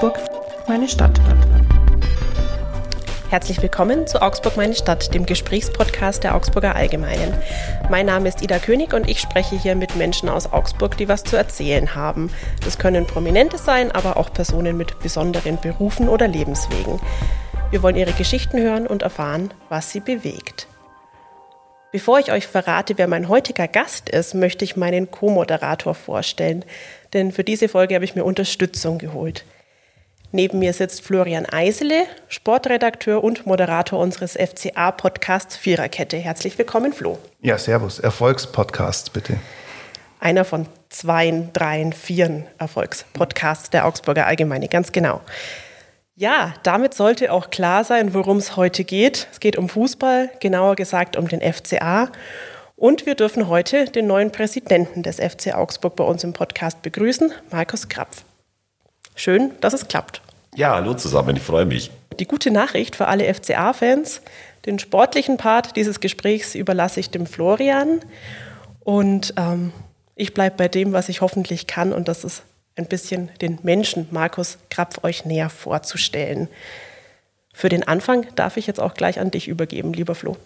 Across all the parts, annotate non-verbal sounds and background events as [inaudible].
Augsburg, meine Stadt. Herzlich willkommen zu Augsburg, meine Stadt, dem Gesprächspodcast der Augsburger Allgemeinen. Mein Name ist Ida König und ich spreche hier mit Menschen aus Augsburg, die was zu erzählen haben. Das können Prominente sein, aber auch Personen mit besonderen Berufen oder Lebenswegen. Wir wollen ihre Geschichten hören und erfahren, was sie bewegt. Bevor ich euch verrate, wer mein heutiger Gast ist, möchte ich meinen Co-Moderator vorstellen, denn für diese Folge habe ich mir Unterstützung geholt. Neben mir sitzt Florian Eisele, Sportredakteur und Moderator unseres FCA-Podcasts Viererkette. Herzlich willkommen, Flo. Ja, servus. Erfolgspodcast, bitte. Einer von zwei, dreien, vieren Erfolgspodcasts der Augsburger Allgemeine, ganz genau. Ja, damit sollte auch klar sein, worum es heute geht. Es geht um Fußball, genauer gesagt um den FCA. Und wir dürfen heute den neuen Präsidenten des FC Augsburg bei uns im Podcast begrüßen, Markus Krapf. Schön, dass es klappt. Ja, hallo zusammen, ich freue mich. Die gute Nachricht für alle FCA-Fans, den sportlichen Part dieses Gesprächs überlasse ich dem Florian. Und ähm, ich bleibe bei dem, was ich hoffentlich kann, und das ist ein bisschen den Menschen Markus Krapf euch näher vorzustellen. Für den Anfang darf ich jetzt auch gleich an dich übergeben, lieber Flo.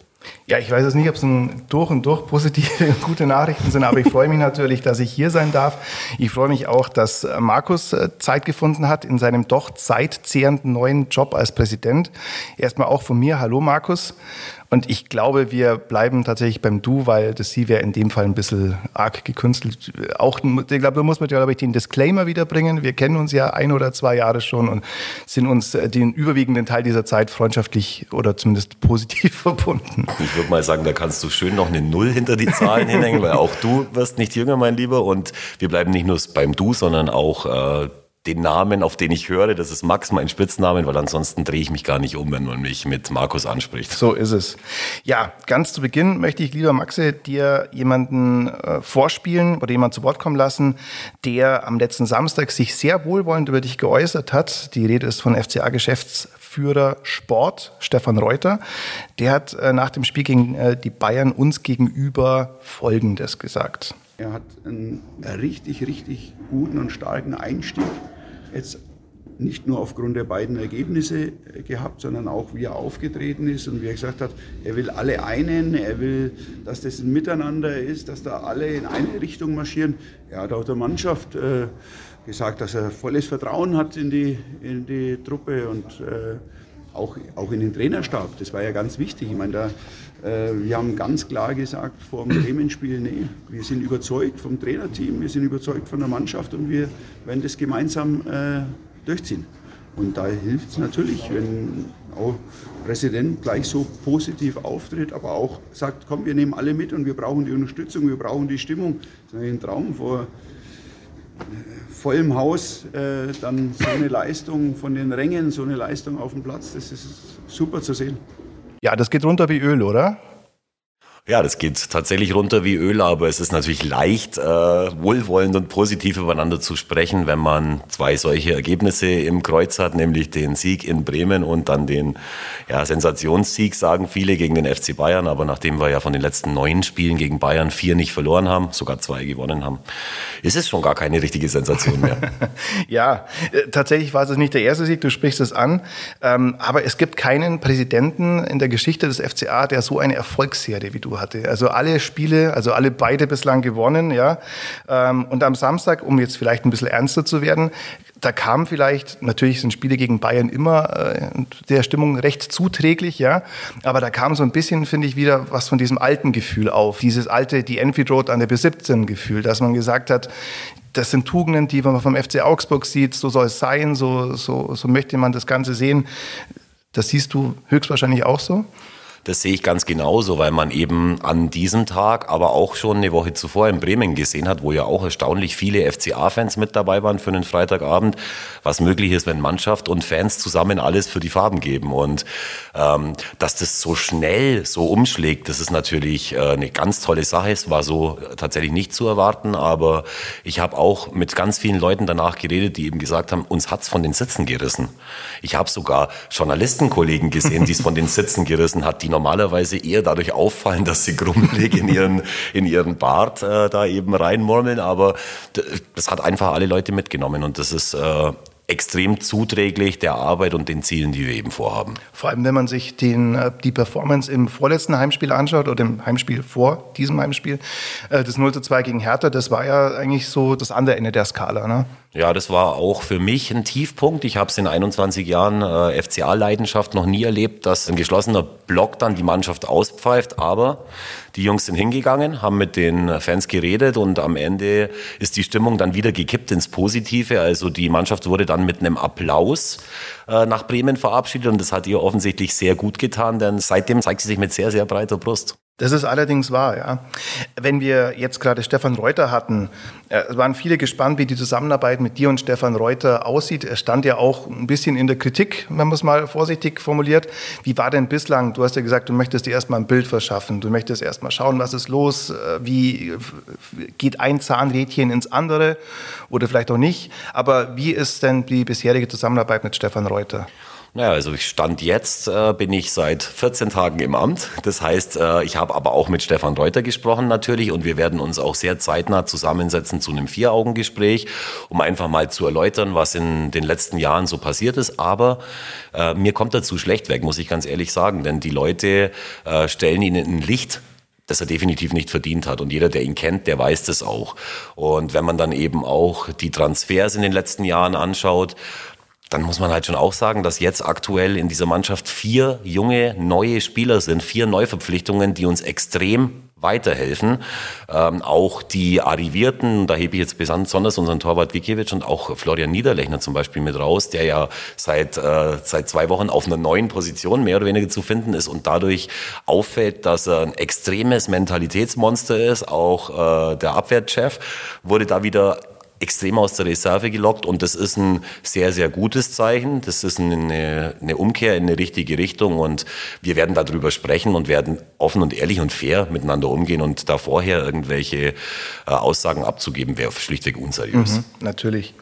Ja, ich weiß jetzt nicht, ob es durch und durch positive und gute Nachrichten sind, aber ich freue mich natürlich, dass ich hier sein darf. Ich freue mich auch, dass äh, Markus äh, Zeit gefunden hat in seinem doch zeitzehrenden neuen Job als Präsident. Erstmal auch von mir, hallo Markus. Und ich glaube, wir bleiben tatsächlich beim Du, weil das Sie wäre in dem Fall ein bisschen arg gekünstelt. Auch, ich glaube, da muss man, glaube ich, den Disclaimer wiederbringen. Wir kennen uns ja ein oder zwei Jahre schon und sind uns äh, den überwiegenden Teil dieser Zeit freundschaftlich oder zumindest positiv [laughs] verbunden. Ich würde mal sagen, da kannst du schön noch eine Null hinter die Zahlen hinhängen, weil auch du wirst nicht jünger, mein Lieber. Und wir bleiben nicht nur beim Du, sondern auch äh, den Namen, auf den ich höre, das ist Max, mein Spitznamen, weil ansonsten drehe ich mich gar nicht um, wenn man mich mit Markus anspricht. So ist es. Ja, ganz zu Beginn möchte ich, lieber Maxe, dir jemanden äh, vorspielen oder jemanden zu Wort kommen lassen, der am letzten Samstag sich sehr wohlwollend über dich geäußert hat. Die Rede ist von FCA-Geschäftsführer Sport, Stefan Reuter. Der hat äh, nach dem Spiel gegen äh, die Bayern uns gegenüber Folgendes gesagt. Er hat einen richtig, richtig guten und starken Einstieg jetzt nicht nur aufgrund der beiden Ergebnisse gehabt, sondern auch wie er aufgetreten ist und wie er gesagt hat, er will alle einen, er will, dass das ein Miteinander ist, dass da alle in eine Richtung marschieren. Er hat auch der Mannschaft äh, gesagt, dass er volles Vertrauen hat in die, in die Truppe und äh, auch, auch in den Trainerstab. Das war ja ganz wichtig. Ich meine, da, äh, wir haben ganz klar gesagt vor dem Bremen-Spiel, nee, wir sind überzeugt vom Trainerteam, wir sind überzeugt von der Mannschaft und wir werden das gemeinsam äh, durchziehen. Und da hilft es natürlich, wenn auch Präsident gleich so positiv auftritt, aber auch sagt, komm, wir nehmen alle mit und wir brauchen die Unterstützung, wir brauchen die Stimmung. Das ist ein Traum vor vollem Haus äh, dann so eine Leistung von den Rängen, so eine Leistung auf dem Platz, das ist super zu sehen. Ja, das geht runter wie Öl, oder? Ja, das geht tatsächlich runter wie Öl, aber es ist natürlich leicht, äh, wohlwollend und positiv übereinander zu sprechen, wenn man zwei solche Ergebnisse im Kreuz hat, nämlich den Sieg in Bremen und dann den ja, Sensationssieg, sagen viele, gegen den FC Bayern. Aber nachdem wir ja von den letzten neun Spielen gegen Bayern vier nicht verloren haben, sogar zwei gewonnen haben, ist es schon gar keine richtige Sensation mehr. [laughs] ja, äh, tatsächlich war es nicht der erste Sieg, du sprichst es an. Ähm, aber es gibt keinen Präsidenten in der Geschichte des FCA, der so eine Erfolgsserie wie du hatte. Also alle Spiele, also alle beide bislang gewonnen, ja. Ähm, und am Samstag, um jetzt vielleicht ein bisschen ernster zu werden, da kam vielleicht, natürlich sind Spiele gegen Bayern immer äh, der Stimmung recht zuträglich, ja, aber da kam so ein bisschen, finde ich, wieder was von diesem alten Gefühl auf, dieses alte, die Enfield Road an der B17 Gefühl, dass man gesagt hat, das sind Tugenden, die man vom FC Augsburg sieht, so soll es sein, so, so, so möchte man das Ganze sehen. Das siehst du höchstwahrscheinlich auch so? Das sehe ich ganz genauso, weil man eben an diesem Tag, aber auch schon eine Woche zuvor in Bremen gesehen hat, wo ja auch erstaunlich viele FCA-Fans mit dabei waren für einen Freitagabend, was möglich ist, wenn Mannschaft und Fans zusammen alles für die Farben geben. Und ähm, dass das so schnell so umschlägt, das ist natürlich äh, eine ganz tolle Sache. Es war so tatsächlich nicht zu erwarten, aber ich habe auch mit ganz vielen Leuten danach geredet, die eben gesagt haben, uns hat's von den Sitzen gerissen. Ich habe sogar Journalistenkollegen gesehen, die es von den Sitzen gerissen hat, die normalerweise eher dadurch auffallen, dass sie grummelig in ihren, [laughs] in ihren Bart äh, da eben reinmurmeln. Aber das hat einfach alle Leute mitgenommen und das ist äh, extrem zuträglich der Arbeit und den Zielen, die wir eben vorhaben. Vor allem, wenn man sich den, äh, die Performance im vorletzten Heimspiel anschaut oder im Heimspiel vor diesem Heimspiel, äh, das 0 zu 2 gegen Hertha, das war ja eigentlich so das andere Ende der Skala. Ne? Ja, das war auch für mich ein Tiefpunkt. Ich habe es in 21 Jahren äh, FCA-Leidenschaft noch nie erlebt, dass ein geschlossener Block dann die Mannschaft auspfeift. Aber die Jungs sind hingegangen, haben mit den Fans geredet und am Ende ist die Stimmung dann wieder gekippt ins Positive. Also die Mannschaft wurde dann mit einem Applaus äh, nach Bremen verabschiedet und das hat ihr offensichtlich sehr gut getan, denn seitdem zeigt sie sich mit sehr, sehr breiter Brust. Das ist allerdings wahr, ja. Wenn wir jetzt gerade Stefan Reuter hatten, äh, waren viele gespannt, wie die Zusammenarbeit mit dir und Stefan Reuter aussieht. Er stand ja auch ein bisschen in der Kritik, wenn man es mal vorsichtig formuliert. Wie war denn bislang? Du hast ja gesagt, du möchtest dir erstmal ein Bild verschaffen. Du möchtest erstmal schauen, was ist los, äh, wie geht ein Zahnrädchen ins andere oder vielleicht auch nicht. Aber wie ist denn die bisherige Zusammenarbeit mit Stefan Reuter? Naja, also ich stand jetzt, äh, bin ich seit 14 Tagen im Amt. Das heißt, äh, ich habe aber auch mit Stefan Reuter gesprochen natürlich und wir werden uns auch sehr zeitnah zusammensetzen zu einem Vier-Augen-Gespräch, um einfach mal zu erläutern, was in den letzten Jahren so passiert ist. Aber äh, mir kommt dazu schlecht weg, muss ich ganz ehrlich sagen, denn die Leute äh, stellen ihn in ein Licht, das er definitiv nicht verdient hat. Und jeder, der ihn kennt, der weiß das auch. Und wenn man dann eben auch die Transfers in den letzten Jahren anschaut, dann muss man halt schon auch sagen, dass jetzt aktuell in dieser Mannschaft vier junge, neue Spieler sind, vier Neuverpflichtungen, die uns extrem weiterhelfen. Ähm, auch die Arrivierten, da hebe ich jetzt besonders unseren Torwart Gikiewicz und auch Florian Niederlechner zum Beispiel mit raus, der ja seit, äh, seit zwei Wochen auf einer neuen Position mehr oder weniger zu finden ist und dadurch auffällt, dass er ein extremes Mentalitätsmonster ist. Auch äh, der Abwehrchef wurde da wieder extrem aus der Reserve gelockt und das ist ein sehr, sehr gutes Zeichen. Das ist eine, eine Umkehr in eine richtige Richtung und wir werden darüber sprechen und werden offen und ehrlich und fair miteinander umgehen und da vorher irgendwelche äh, Aussagen abzugeben, wäre schlichtweg unseriös. Mhm, natürlich.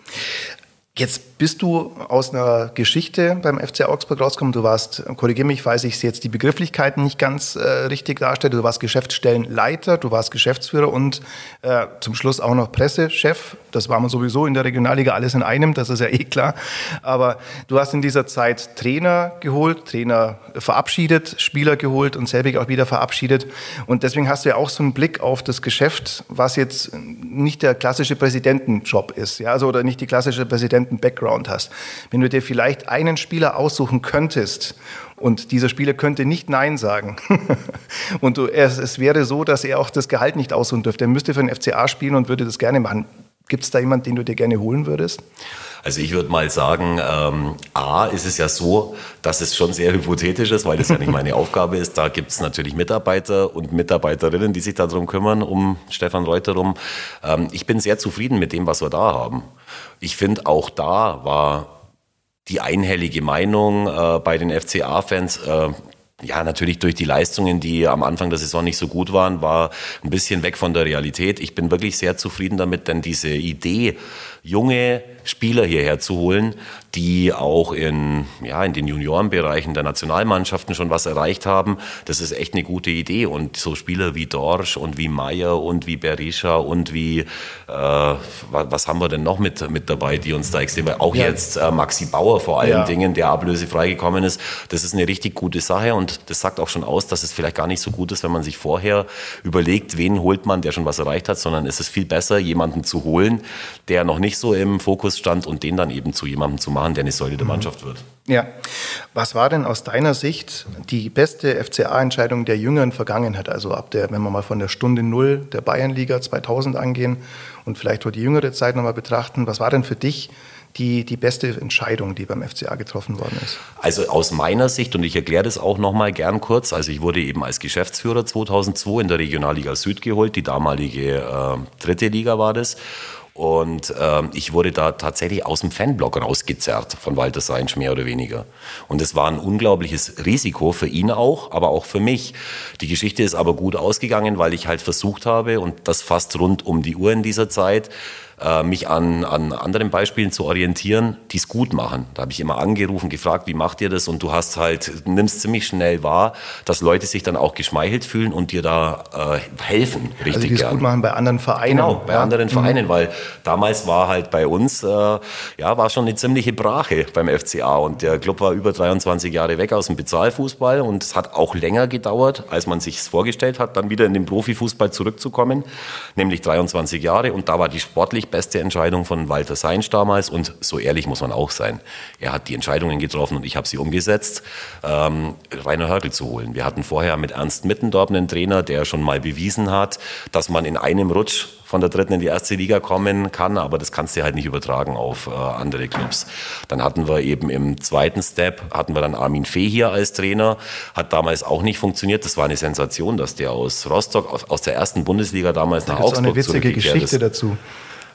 Jetzt bist du aus einer Geschichte beim FC Augsburg rausgekommen. Du warst, korrigiere mich, weiß ich jetzt die Begrifflichkeiten nicht ganz äh, richtig darstelle. Du warst Geschäftsstellenleiter, du warst Geschäftsführer und äh, zum Schluss auch noch Pressechef. Das war man sowieso in der Regionalliga alles in einem, das ist ja eh klar. Aber du hast in dieser Zeit Trainer geholt, Trainer verabschiedet, Spieler geholt und selbig auch wieder verabschiedet. Und deswegen hast du ja auch so einen Blick auf das Geschäft, was jetzt nicht der klassische Präsidentenjob ist, ja, also oder nicht die klassische Präsidentenjob Background hast, wenn du dir vielleicht einen Spieler aussuchen könntest und dieser Spieler könnte nicht Nein sagen. [laughs] und du, es, es, wäre so, dass er auch das Gehalt nicht aussuchen dürfte. Er müsste für den FCA spielen und würde das gerne machen. Gibt es da jemanden, den du dir gerne holen würdest? Also ich würde mal sagen, ähm, A ist es ja so, dass es schon sehr hypothetisch ist, weil das ja nicht meine Aufgabe ist. Da gibt es natürlich Mitarbeiter und Mitarbeiterinnen, die sich darum kümmern, um Stefan Reuter rum. Ähm, ich bin sehr zufrieden mit dem, was wir da haben. Ich finde, auch da war die einhellige Meinung äh, bei den FCA-Fans, äh, ja, natürlich durch die Leistungen, die am Anfang der Saison nicht so gut waren, war ein bisschen weg von der Realität. Ich bin wirklich sehr zufrieden damit, denn diese Idee, junge Spieler hierher zu holen, die auch in, ja, in den Juniorenbereichen der Nationalmannschaften schon was erreicht haben. Das ist echt eine gute Idee. Und so Spieler wie Dorsch und wie Meier und wie Berisha und wie, äh, was haben wir denn noch mit, mit dabei, die uns da extrem, auch ja. jetzt äh, Maxi Bauer vor allen ja. Dingen, der ablösefrei gekommen ist. Das ist eine richtig gute Sache und das sagt auch schon aus, dass es vielleicht gar nicht so gut ist, wenn man sich vorher überlegt, wen holt man, der schon was erreicht hat, sondern es ist viel besser, jemanden zu holen, der noch nicht so im Fokus stand und den dann eben zu jemandem zu machen, der eine Säule der mhm. Mannschaft wird. Ja. Was war denn aus deiner Sicht die beste FCA-Entscheidung der jüngeren Vergangenheit? Also ab der, wenn wir mal von der Stunde Null der Bayernliga 2000 angehen und vielleicht auch die jüngere Zeit nochmal betrachten. Was war denn für dich die, die beste Entscheidung, die beim FCA getroffen worden ist? Also aus meiner Sicht, und ich erkläre das auch nochmal gern kurz, also ich wurde eben als Geschäftsführer 2002 in der Regionalliga Süd geholt, die damalige äh, dritte Liga war das. Und ähm, ich wurde da tatsächlich aus dem Fanblock rausgezerrt von Walter Seinsch, mehr oder weniger. Und es war ein unglaubliches Risiko für ihn auch, aber auch für mich. Die Geschichte ist aber gut ausgegangen, weil ich halt versucht habe, und das fast rund um die Uhr in dieser Zeit, äh, mich an, an anderen Beispielen zu orientieren, die es gut machen. Da habe ich immer angerufen, gefragt, wie macht ihr das? Und du hast halt, nimmst ziemlich schnell wahr, dass Leute sich dann auch geschmeichelt fühlen und dir da äh, helfen, richtig also die gern. gut machen bei anderen Vereinen. Genau, bei ja? anderen Vereinen, weil damals war halt bei uns, äh, ja, war schon eine ziemliche Brache beim FCA und der Club war über 23 Jahre weg aus dem Bezahlfußball und es hat auch länger gedauert, als man sich vorgestellt hat, dann wieder in den Profifußball zurückzukommen, nämlich 23 Jahre und da war die sportlich beste Entscheidung von Walter Seinsch damals und so ehrlich muss man auch sein. Er hat die Entscheidungen getroffen und ich habe sie umgesetzt, ähm, Rainer Hörgel zu holen. Wir hatten vorher mit Ernst Mittendorf einen Trainer, der schon mal bewiesen hat, dass man in einem Rutsch von der dritten in die erste Liga kommen kann, aber das kannst du halt nicht übertragen auf äh, andere Clubs. Dann hatten wir eben im zweiten Step, hatten wir dann Armin Fee hier als Trainer, hat damals auch nicht funktioniert. Das war eine Sensation, dass der aus Rostock, aus, aus der ersten Bundesliga damals nach da Augsburg eine witzige Geschichte ist. dazu.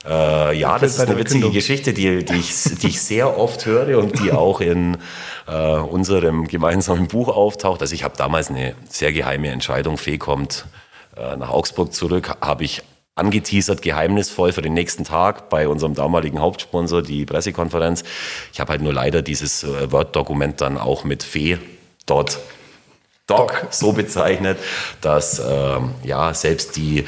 Äh, ja, das ist eine witzige. Geschichte, die, die, ich, die ich sehr oft höre und die auch in äh, unserem gemeinsamen Buch auftaucht. Also ich habe damals eine sehr geheime Entscheidung. Fee kommt äh, nach Augsburg zurück, habe ich angeteasert, geheimnisvoll für den nächsten Tag bei unserem damaligen Hauptsponsor, die Pressekonferenz. Ich habe halt nur leider dieses äh, Word-Dokument dann auch mit Fee dort Doc so bezeichnet, dass ähm, ja selbst die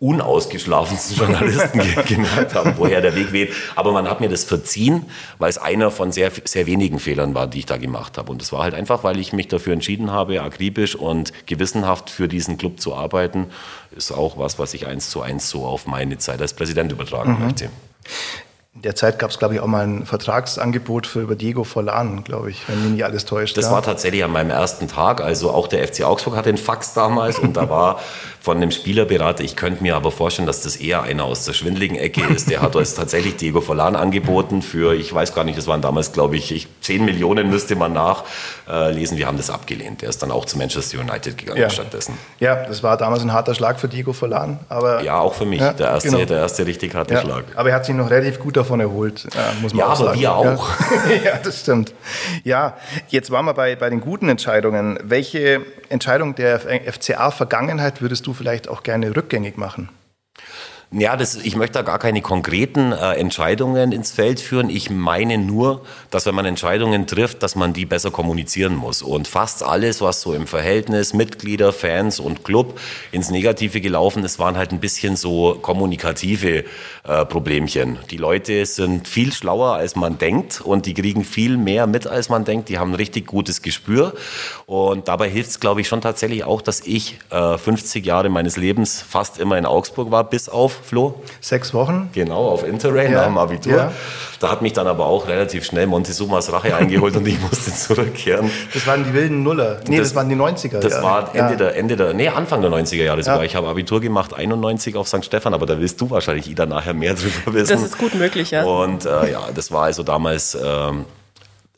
unausgeschlafensten [laughs] Journalisten ge- gemerkt haben, woher der Weg weht. Aber man hat mir das verziehen, weil es einer von sehr, sehr wenigen Fehlern war, die ich da gemacht habe. Und es war halt einfach, weil ich mich dafür entschieden habe, akribisch und gewissenhaft für diesen Club zu arbeiten, ist auch was, was ich eins zu eins so auf meine Zeit als Präsident übertragen möchte. In der Zeit gab es, glaube ich, auch mal ein Vertragsangebot für über Diego Forlan, glaube ich, wenn mich nicht alles täuscht. Das ja. war tatsächlich an meinem ersten Tag. Also auch der FC Augsburg hatte einen Fax damals und da war [laughs] von einem Spielerberater, ich könnte mir aber vorstellen, dass das eher einer aus der schwindeligen Ecke ist. Der hat uns tatsächlich Diego Forlan angeboten für, ich weiß gar nicht, das waren damals, glaube ich, ich 10 Millionen müsste man nachlesen. Wir haben das abgelehnt. Der ist dann auch zu Manchester United gegangen Ja. stattdessen. ja, das war damals ein harter Schlag für Diego Forlan. Aber, Ja, auch für mich. Ja, der, erste, genau. der erste richtig harte ja, Schlag. aber er hat sich noch relativ gut davon erholt, äh, muss man Ja, auch aber sagen. wir auch. Ja. [laughs] ja, das stimmt. Ja, jetzt waren wir bei, bei den guten Entscheidungen. Welche Entscheidung der FCA-Vergangenheit würdest du vielleicht auch gerne rückgängig machen? Ja, das, ich möchte da gar keine konkreten äh, Entscheidungen ins Feld führen. Ich meine nur, dass wenn man Entscheidungen trifft, dass man die besser kommunizieren muss. Und fast alles, was so im Verhältnis Mitglieder, Fans und Club ins Negative gelaufen ist, waren halt ein bisschen so kommunikative äh, Problemchen. Die Leute sind viel schlauer, als man denkt und die kriegen viel mehr mit, als man denkt. Die haben ein richtig gutes Gespür. Und dabei hilft es, glaube ich, schon tatsächlich auch, dass ich äh, 50 Jahre meines Lebens fast immer in Augsburg war, bis auf Flo. Sechs Wochen? Genau, auf Interrail Ja, nach dem Abitur. ja. Da hat mich dann aber auch relativ schnell Montezumas Rache eingeholt und ich musste [laughs] zurückkehren. Das waren die wilden Nuller. Nee, das, Das- waren die 90er. Das ja. war Ende ja. der, Ende der, nee, Anfang der 90er Jahre sogar. Ja. Ich habe Abitur gemacht, 91 auf St. Stephan, aber da willst du wahrscheinlich, Ida, nachher mehr [laughs] drüber wissen. Das ist gut möglich, ja. Und äh, ja, das war also damals, ähm,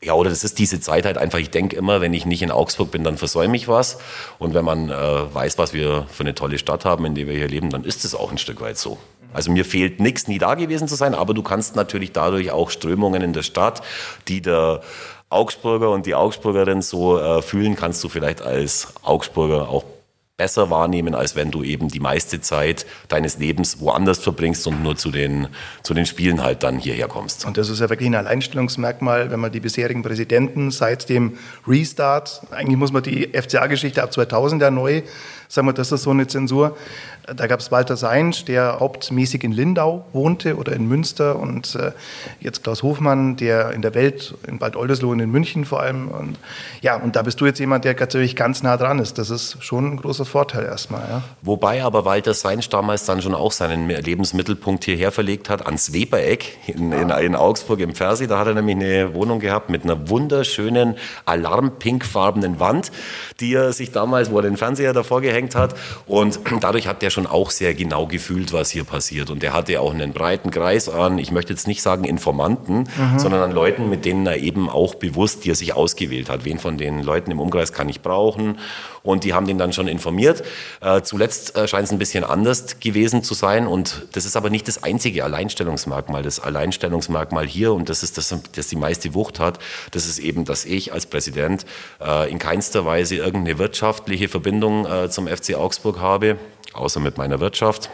ja, oder das ist diese Zeit halt einfach, ich denke immer, wenn ich nicht in Augsburg bin, dann versäume ich was. Und wenn man äh, weiß, was wir für eine tolle Stadt haben, in der wir hier leben, dann ist es auch ein Stück weit so. Also mir fehlt nichts, nie da gewesen zu sein, aber du kannst natürlich dadurch auch Strömungen in der Stadt, die der Augsburger und die Augsburgerin so äh, fühlen, kannst du vielleicht als Augsburger auch besser wahrnehmen, als wenn du eben die meiste Zeit deines Lebens woanders verbringst und nur zu den, zu den Spielen halt dann hierher kommst. Und das ist ja wirklich ein Alleinstellungsmerkmal, wenn man die bisherigen Präsidenten seit dem Restart, eigentlich muss man die FCA-Geschichte ab 2000 ja neu, sagen wir, das ist so eine Zensur. Da gab es Walter Seinsch, der hauptmäßig in Lindau wohnte oder in Münster und äh, jetzt Klaus Hofmann, der in der Welt, in Bad Oldesloe und in München vor allem. Und ja, und da bist du jetzt jemand, der natürlich ganz nah dran ist. Das ist schon ein großer Vorteil erstmal. Ja. Wobei aber Walter Seinsch damals dann schon auch seinen Lebensmittelpunkt hierher verlegt hat, ans Webereck in, in, in Augsburg im Fersi. Da hat er nämlich eine Wohnung gehabt mit einer wunderschönen alarmpinkfarbenen Wand, die er sich damals, wo er den Fernseher davor gehängt hat. Und dadurch hat der schon auch sehr genau gefühlt, was hier passiert. Und er hatte auch einen breiten Kreis an, ich möchte jetzt nicht sagen Informanten, sondern an Leuten, mit denen er eben auch bewusst, die er sich ausgewählt hat. Wen von den Leuten im Umkreis kann ich brauchen? Und die haben den dann schon informiert. Äh, zuletzt äh, scheint es ein bisschen anders gewesen zu sein. Und das ist aber nicht das einzige Alleinstellungsmerkmal. Das Alleinstellungsmerkmal hier, und das ist das, das die meiste Wucht hat, das ist eben, dass ich als Präsident äh, in keinster Weise irgendeine wirtschaftliche Verbindung äh, zum FC Augsburg habe, außer mit meiner Wirtschaft.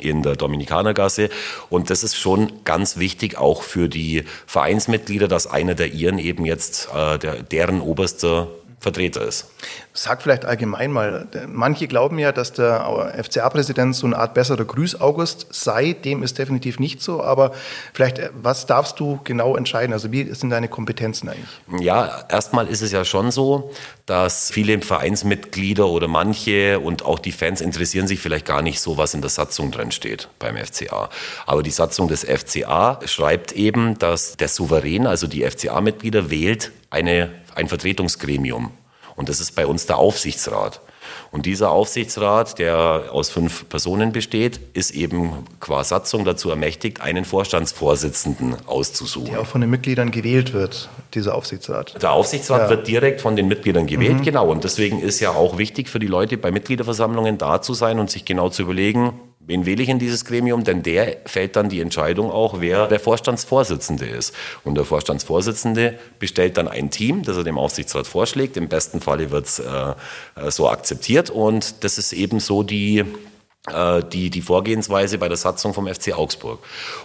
in der Dominikanergasse. Und das ist schon ganz wichtig auch für die Vereinsmitglieder, dass einer der ihren eben jetzt äh, der, deren oberster Vertreter ist. Sag vielleicht allgemein mal, manche glauben ja, dass der FCA-Präsident so eine Art besserer Grüß-August sei. Dem ist definitiv nicht so. Aber vielleicht, äh, was darfst du genau entscheiden? Also wie sind deine Kompetenzen eigentlich? Ja, erstmal ist es ja schon so, dass viele Vereinsmitglieder oder manche und auch die Fans interessieren sich vielleicht gar nicht so, was in der Satzung drin steht beim FCA. Aber die Satzung des FCA schreibt eben, dass der Souverän, also die FCA-Mitglieder, wählt eine ein Vertretungsgremium. Und das ist bei uns der Aufsichtsrat. Und dieser Aufsichtsrat, der aus fünf Personen besteht, ist eben qua Satzung dazu ermächtigt, einen Vorstandsvorsitzenden auszusuchen. Der auch von den Mitgliedern gewählt wird, dieser Aufsichtsrat. Der Aufsichtsrat ja. wird direkt von den Mitgliedern gewählt, mhm. genau. Und deswegen ist ja auch wichtig für die Leute bei Mitgliederversammlungen da zu sein und sich genau zu überlegen, Wen wähle ich in dieses Gremium? Denn der fällt dann die Entscheidung auch, wer der Vorstandsvorsitzende ist. Und der Vorstandsvorsitzende bestellt dann ein Team, das er dem Aufsichtsrat vorschlägt. Im besten Falle wird es äh, so akzeptiert. Und das ist eben so die äh, die, die Vorgehensweise bei der Satzung vom FC Augsburg.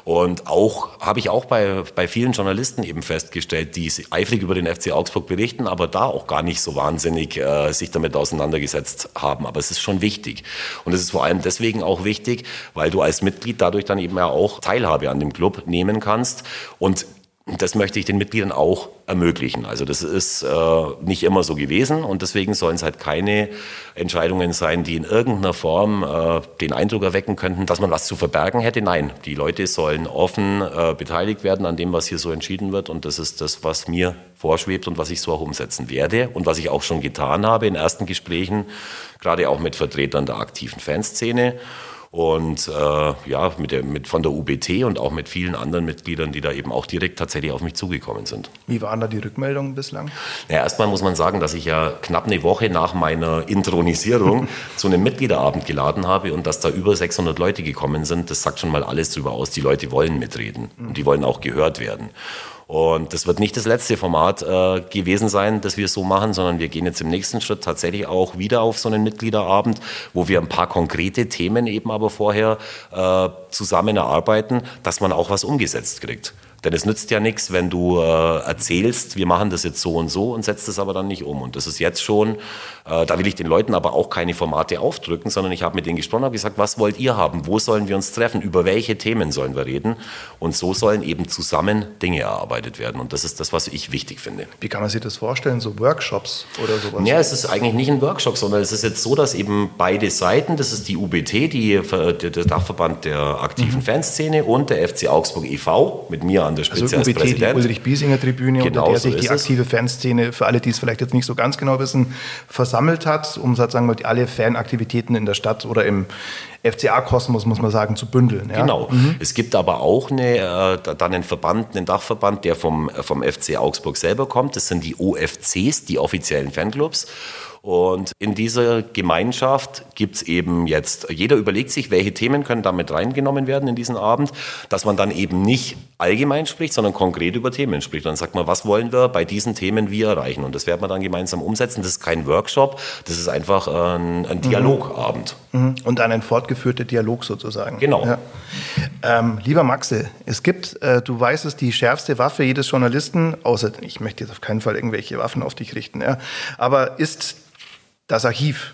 Und auch habe ich auch bei, bei vielen Journalisten eben festgestellt, die eifrig über den FC Augsburg berichten, aber da auch gar nicht so wahnsinnig äh, sich damit auseinandergesetzt haben. Aber es ist schon wichtig. Und es ist vor allem deswegen auch wichtig, weil du als Mitglied dadurch dann eben ja auch Teilhabe an dem Club nehmen kannst. Und das möchte ich den Mitgliedern auch ermöglichen. Also das ist äh, nicht immer so gewesen und deswegen sollen es halt keine Entscheidungen sein, die in irgendeiner Form äh, den Eindruck erwecken könnten, dass man was zu verbergen hätte. Nein, die Leute sollen offen äh, beteiligt werden an dem, was hier so entschieden wird und das ist das, was mir vorschwebt und was ich so auch umsetzen werde und was ich auch schon getan habe in ersten Gesprächen, gerade auch mit Vertretern der aktiven Fanszene und äh, ja, mit, der, mit von der UBT und auch mit vielen anderen Mitgliedern, die da eben auch direkt tatsächlich auf mich zugekommen sind. Wie waren da die Rückmeldungen bislang? Naja, erstmal muss man sagen, dass ich ja knapp eine Woche nach meiner Intronisierung [laughs] zu einem Mitgliederabend geladen habe und dass da über 600 Leute gekommen sind. Das sagt schon mal alles darüber aus. Die Leute wollen mitreden und die wollen auch gehört werden. Und das wird nicht das letzte Format äh, gewesen sein, das wir so machen, sondern wir gehen jetzt im nächsten Schritt tatsächlich auch wieder auf so einen Mitgliederabend, wo wir ein paar konkrete Themen eben aber vorher äh, zusammen erarbeiten, dass man auch was umgesetzt kriegt. Denn es nützt ja nichts, wenn du äh, erzählst, wir machen das jetzt so und so und setzt es aber dann nicht um. Und das ist jetzt schon, äh, da will ich den Leuten aber auch keine Formate aufdrücken, sondern ich habe mit denen gesprochen, habe gesagt, was wollt ihr haben? Wo sollen wir uns treffen? Über welche Themen sollen wir reden? Und so sollen eben zusammen Dinge erarbeitet werden. Und das ist das, was ich wichtig finde. Wie kann man sich das vorstellen? So Workshops oder sowas? Ja, es ist eigentlich nicht ein Workshop, sondern es ist jetzt so, dass eben beide Seiten, das ist die UBT, die, der Dachverband der aktiven mhm. Fanszene und der FC Augsburg e.V. mit mir an der Spitze also als UBT, Präsident. die Ulrich-Biesinger-Tribüne, genau unter der so sich die aktive es. Fanszene, für alle, die es vielleicht jetzt nicht so ganz genau wissen, versammelt hat, um sozusagen alle Fanaktivitäten in der Stadt oder im FCA-Kosmos, muss man sagen, zu bündeln. Ja? Genau. Mhm. Es gibt aber auch eine, äh, dann einen Verband, einen Dachverband, der vom, vom FC Augsburg selber kommt. Das sind die OFCs, die offiziellen Fanclubs. Und in dieser Gemeinschaft gibt es eben jetzt, jeder überlegt sich, welche Themen können damit reingenommen werden in diesen Abend, dass man dann eben nicht allgemein spricht, sondern konkret über Themen spricht. Dann sagt man, was wollen wir bei diesen Themen wie erreichen? Und das werden wir dann gemeinsam umsetzen. Das ist kein Workshop, das ist einfach ein, ein Dialogabend. Mhm. Und dann ein fortgeführter Dialog sozusagen. Genau. Ja. Ähm, lieber Maxe, es gibt, äh, du weißt es, die schärfste Waffe jedes Journalisten, außer ich möchte jetzt auf keinen Fall irgendwelche Waffen auf dich richten, ja, aber ist das Archiv.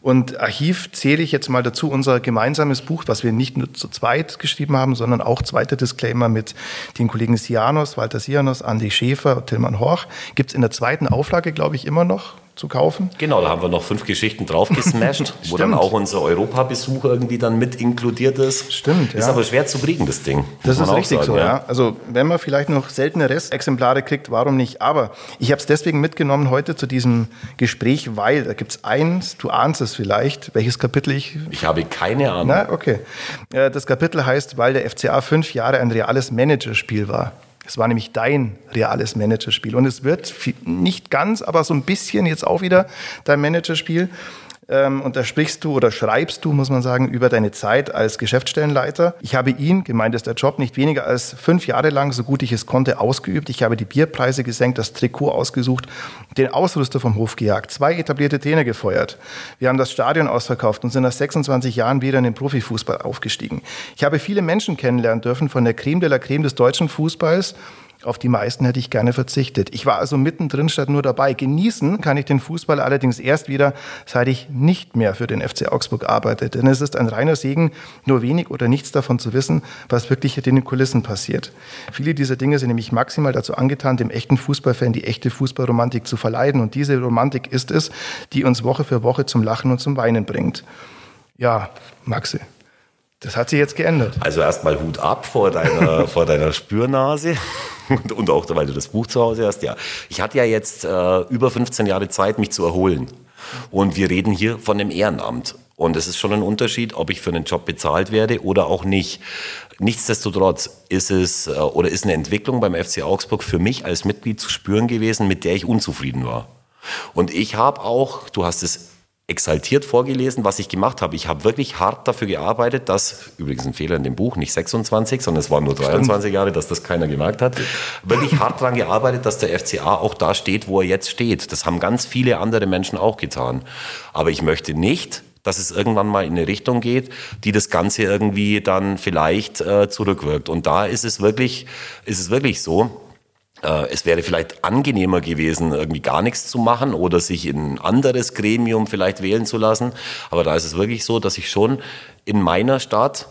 Und Archiv zähle ich jetzt mal dazu unser gemeinsames Buch, was wir nicht nur zu zweit geschrieben haben, sondern auch zweiter Disclaimer mit den Kollegen Sianos, Walter Sianos, Andi Schäfer, Tillmann Horch. Gibt es in der zweiten Auflage, glaube ich, immer noch zu kaufen. Genau, da haben wir noch fünf Geschichten drauf gesmashed, [laughs] wo dann auch unser Europabesuch irgendwie dann mit inkludiert ist. Stimmt, ja. Ist aber schwer zu kriegen, das Ding. Das ist richtig sagen, so, ja. ja. Also wenn man vielleicht noch seltene Restexemplare kriegt, warum nicht? Aber ich habe es deswegen mitgenommen heute zu diesem Gespräch, weil da gibt es eins, du ahnst es vielleicht, welches Kapitel ich... Ich habe keine Ahnung. Na, okay. Äh, das Kapitel heißt, weil der FCA fünf Jahre ein reales Managerspiel war. Es war nämlich dein reales Managerspiel. Und es wird nicht ganz, aber so ein bisschen jetzt auch wieder dein Managerspiel. Ähm, und da sprichst du oder schreibst du, muss man sagen, über deine Zeit als Geschäftsstellenleiter. Ich habe ihn, gemeint ist der Job, nicht weniger als fünf Jahre lang, so gut ich es konnte, ausgeübt. Ich habe die Bierpreise gesenkt, das Trikot ausgesucht, den Ausrüster vom Hof gejagt, zwei etablierte Trainer gefeuert. Wir haben das Stadion ausverkauft und sind nach 26 Jahren wieder in den Profifußball aufgestiegen. Ich habe viele Menschen kennenlernen dürfen von der Creme de la Creme des deutschen Fußballs auf die meisten hätte ich gerne verzichtet. Ich war also mittendrin statt nur dabei. Genießen kann ich den Fußball allerdings erst wieder, seit ich nicht mehr für den FC Augsburg arbeite. Denn es ist ein reiner Segen, nur wenig oder nichts davon zu wissen, was wirklich hinter den Kulissen passiert. Viele dieser Dinge sind nämlich maximal dazu angetan, dem echten Fußballfan die echte Fußballromantik zu verleiden. Und diese Romantik ist es, die uns Woche für Woche zum Lachen und zum Weinen bringt. Ja, Maxe. Das hat sich jetzt geändert. Also erstmal Hut ab vor deiner, [laughs] vor deiner Spürnase und, und, auch, weil du das Buch zu Hause hast. Ja, ich hatte ja jetzt äh, über 15 Jahre Zeit, mich zu erholen. Und wir reden hier von einem Ehrenamt. Und es ist schon ein Unterschied, ob ich für einen Job bezahlt werde oder auch nicht. Nichtsdestotrotz ist es äh, oder ist eine Entwicklung beim FC Augsburg für mich als Mitglied zu spüren gewesen, mit der ich unzufrieden war. Und ich habe auch, du hast es exaltiert vorgelesen, was ich gemacht habe. Ich habe wirklich hart dafür gearbeitet, dass, übrigens ein Fehler in dem Buch, nicht 26, sondern es waren nur 23 Stimmt. Jahre, dass das keiner gemerkt hat, wirklich hart daran gearbeitet, dass der FCA auch da steht, wo er jetzt steht. Das haben ganz viele andere Menschen auch getan. Aber ich möchte nicht, dass es irgendwann mal in eine Richtung geht, die das Ganze irgendwie dann vielleicht äh, zurückwirkt. Und da ist es wirklich, ist es wirklich so, es wäre vielleicht angenehmer gewesen, irgendwie gar nichts zu machen oder sich in ein anderes Gremium vielleicht wählen zu lassen. Aber da ist es wirklich so, dass ich schon in meiner Stadt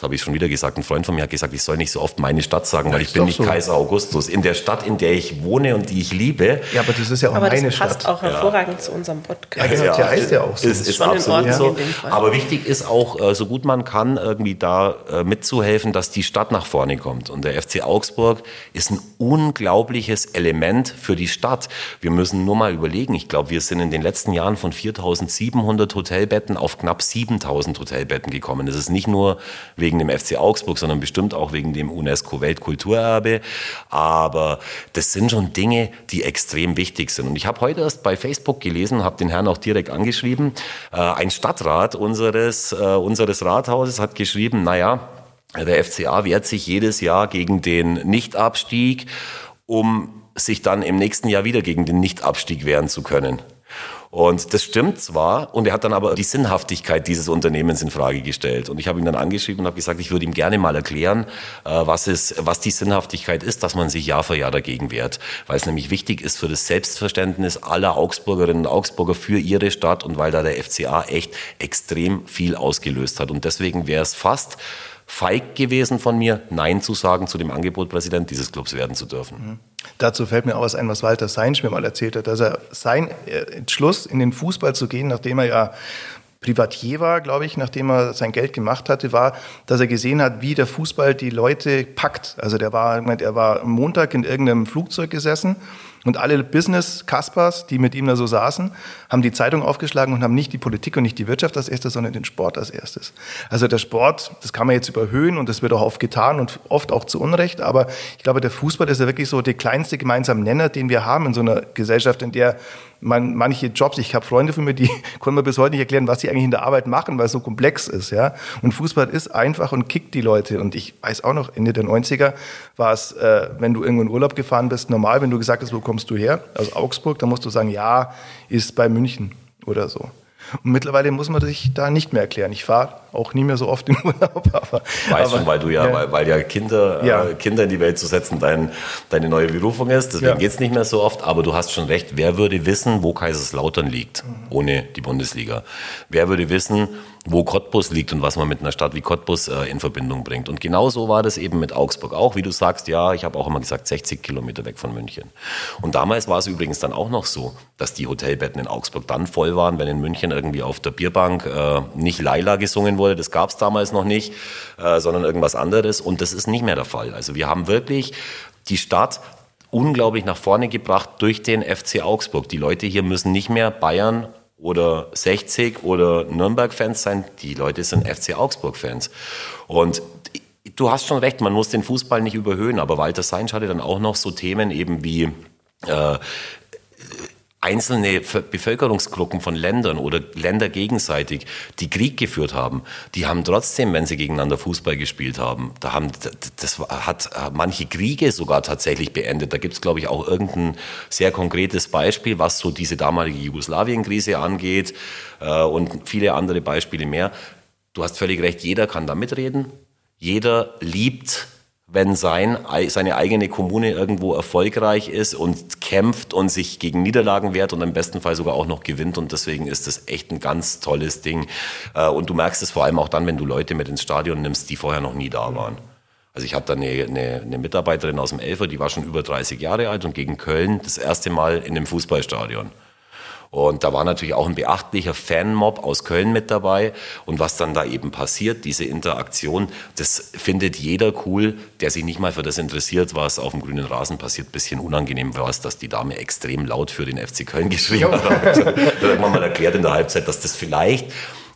das habe ich schon wieder gesagt. Ein Freund von mir hat gesagt, ich soll nicht so oft meine Stadt sagen, weil ich bin nicht so. Kaiser Augustus. In der Stadt, in der ich wohne und die ich liebe. Ja, aber das ist ja auch aber meine Stadt. das passt auch hervorragend ja. zu unserem Podcast. Ja, ja, ja heißt ja auch so. Ist, ist, ist absolut so. Aber wichtig ist auch, äh, so gut man kann, irgendwie da äh, mitzuhelfen, dass die Stadt nach vorne kommt. Und der FC Augsburg ist ein unglaubliches Element für die Stadt. Wir müssen nur mal überlegen. Ich glaube, wir sind in den letzten Jahren von 4.700 Hotelbetten auf knapp 7.000 Hotelbetten gekommen. Das ist nicht nur wegen wegen dem FC Augsburg, sondern bestimmt auch wegen dem UNESCO-Weltkulturerbe. Aber das sind schon Dinge, die extrem wichtig sind. Und ich habe heute erst bei Facebook gelesen, habe den Herrn auch direkt angeschrieben, äh, ein Stadtrat unseres, äh, unseres Rathauses hat geschrieben, naja, der FCA wehrt sich jedes Jahr gegen den Nichtabstieg, um sich dann im nächsten Jahr wieder gegen den Nichtabstieg wehren zu können. Und das stimmt zwar, und er hat dann aber die Sinnhaftigkeit dieses Unternehmens in Frage gestellt. Und ich habe ihn dann angeschrieben und habe gesagt, ich würde ihm gerne mal erklären, äh, was, es, was die Sinnhaftigkeit ist, dass man sich Jahr für Jahr dagegen wehrt. Weil es nämlich wichtig ist für das Selbstverständnis aller Augsburgerinnen und Augsburger für ihre Stadt und weil da der FCA echt extrem viel ausgelöst hat. Und deswegen wäre es fast feig gewesen von mir, Nein zu sagen zu dem Angebot, Präsident dieses Clubs werden zu dürfen. Mhm. Dazu fällt mir auch was ein, was Walter Seinsch mir mal erzählt hat, dass er sein äh, Entschluss, in den Fußball zu gehen, nachdem er ja Privatier war, glaube ich, nachdem er sein Geld gemacht hatte, war, dass er gesehen hat, wie der Fußball die Leute packt. Also der war, er war Montag in irgendeinem Flugzeug gesessen und alle Business-Kaspers, die mit ihm da so saßen, haben die Zeitung aufgeschlagen und haben nicht die Politik und nicht die Wirtschaft als erstes, sondern den Sport als erstes. Also der Sport, das kann man jetzt überhöhen und das wird auch oft getan und oft auch zu Unrecht, aber ich glaube, der Fußball ist ja wirklich so der kleinste gemeinsame Nenner, den wir haben in so einer Gesellschaft, in der man, manche Jobs, ich habe Freunde von mir, die [laughs] können mir bis heute nicht erklären, was sie eigentlich in der Arbeit machen, weil es so komplex ist. Ja? Und Fußball ist einfach und kickt die Leute. Und ich weiß auch noch, Ende der 90er war es, äh, wenn du irgendwo in Urlaub gefahren bist, normal, wenn du gesagt hast, wo kommst du her? Aus Augsburg, dann musst du sagen, ja, ist bei München oder so. Und mittlerweile muss man sich da nicht mehr erklären. Ich fahre auch nie mehr so oft in [laughs] Urlaub. Aber, weißt aber, schon, weil du ja, ja. Weil, weil, ja Kinder, ja. Äh, Kinder in die Welt zu setzen dein, deine neue Berufung ist. Deswegen ja. geht es nicht mehr so oft. Aber du hast schon recht. Wer würde wissen, wo Kaiserslautern liegt, mhm. ohne die Bundesliga? Wer würde wissen, wo Cottbus liegt und was man mit einer Stadt wie Cottbus äh, in Verbindung bringt. Und genau so war das eben mit Augsburg auch. Wie du sagst, ja, ich habe auch immer gesagt, 60 Kilometer weg von München. Und damals war es übrigens dann auch noch so, dass die Hotelbetten in Augsburg dann voll waren, wenn in München irgendwie auf der Bierbank äh, nicht Laila gesungen wurde. Das gab es damals noch nicht, äh, sondern irgendwas anderes. Und das ist nicht mehr der Fall. Also wir haben wirklich die Stadt unglaublich nach vorne gebracht durch den FC Augsburg. Die Leute hier müssen nicht mehr Bayern oder 60 oder Nürnberg-Fans sein, die Leute sind FC Augsburg-Fans. Und du hast schon recht, man muss den Fußball nicht überhöhen, aber Walter Seinsch hatte dann auch noch so Themen eben wie äh, einzelne Bevölkerungsgruppen von Ländern oder Länder gegenseitig, die Krieg geführt haben, die haben trotzdem, wenn sie gegeneinander Fußball gespielt haben, da haben das hat manche Kriege sogar tatsächlich beendet. Da gibt es, glaube ich, auch irgendein sehr konkretes Beispiel, was so diese damalige Jugoslawien-Krise angeht äh, und viele andere Beispiele mehr. Du hast völlig recht, jeder kann da mitreden. Jeder liebt wenn sein, seine eigene Kommune irgendwo erfolgreich ist und kämpft und sich gegen Niederlagen wehrt und im besten Fall sogar auch noch gewinnt. Und deswegen ist das echt ein ganz tolles Ding. Äh, und du merkst es vor allem auch dann, wenn du Leute mit ins Stadion nimmst, die vorher noch nie da waren. Also ich hatte da eine, eine, eine Mitarbeiterin aus dem Elfer, die war schon über 30 Jahre alt und gegen Köln das erste Mal in einem Fußballstadion. Und da war natürlich auch ein beachtlicher Fanmob aus Köln mit dabei. Und was dann da eben passiert, diese Interaktion, das findet jeder cool, der sich nicht mal für das interessiert, was auf dem grünen Rasen passiert. Bisschen unangenehm war es, dass die Dame extrem laut für den FC Köln geschrieben hat. [laughs] da hat man mal erklärt in der Halbzeit, dass das vielleicht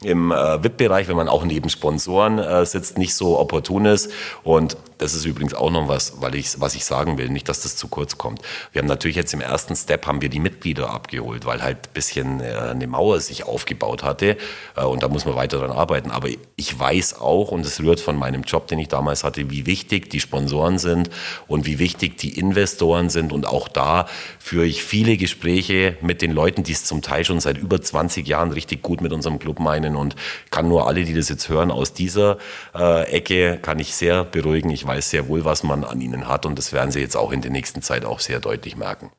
im äh, VIP-Bereich, wenn man auch neben Sponsoren äh, sitzt, nicht so opportun ist. Und das ist übrigens auch noch was, weil ich, was ich sagen will, nicht, dass das zu kurz kommt. Wir haben natürlich jetzt im ersten Step haben wir die Mitglieder abgeholt, weil halt ein bisschen äh, eine Mauer sich aufgebaut hatte. Äh, und da muss man weiter dran arbeiten. Aber ich weiß auch, und es rührt von meinem Job, den ich damals hatte, wie wichtig die Sponsoren sind und wie wichtig die Investoren sind. Und auch da führe ich viele Gespräche mit den Leuten, die es zum Teil schon seit über 20 Jahren richtig gut mit unserem Club meinen. Und kann nur alle, die das jetzt hören, aus dieser äh, Ecke, kann ich sehr beruhigen. Ich weiß sehr wohl, was man an ihnen hat und das werden sie jetzt auch in der nächsten Zeit auch sehr deutlich merken.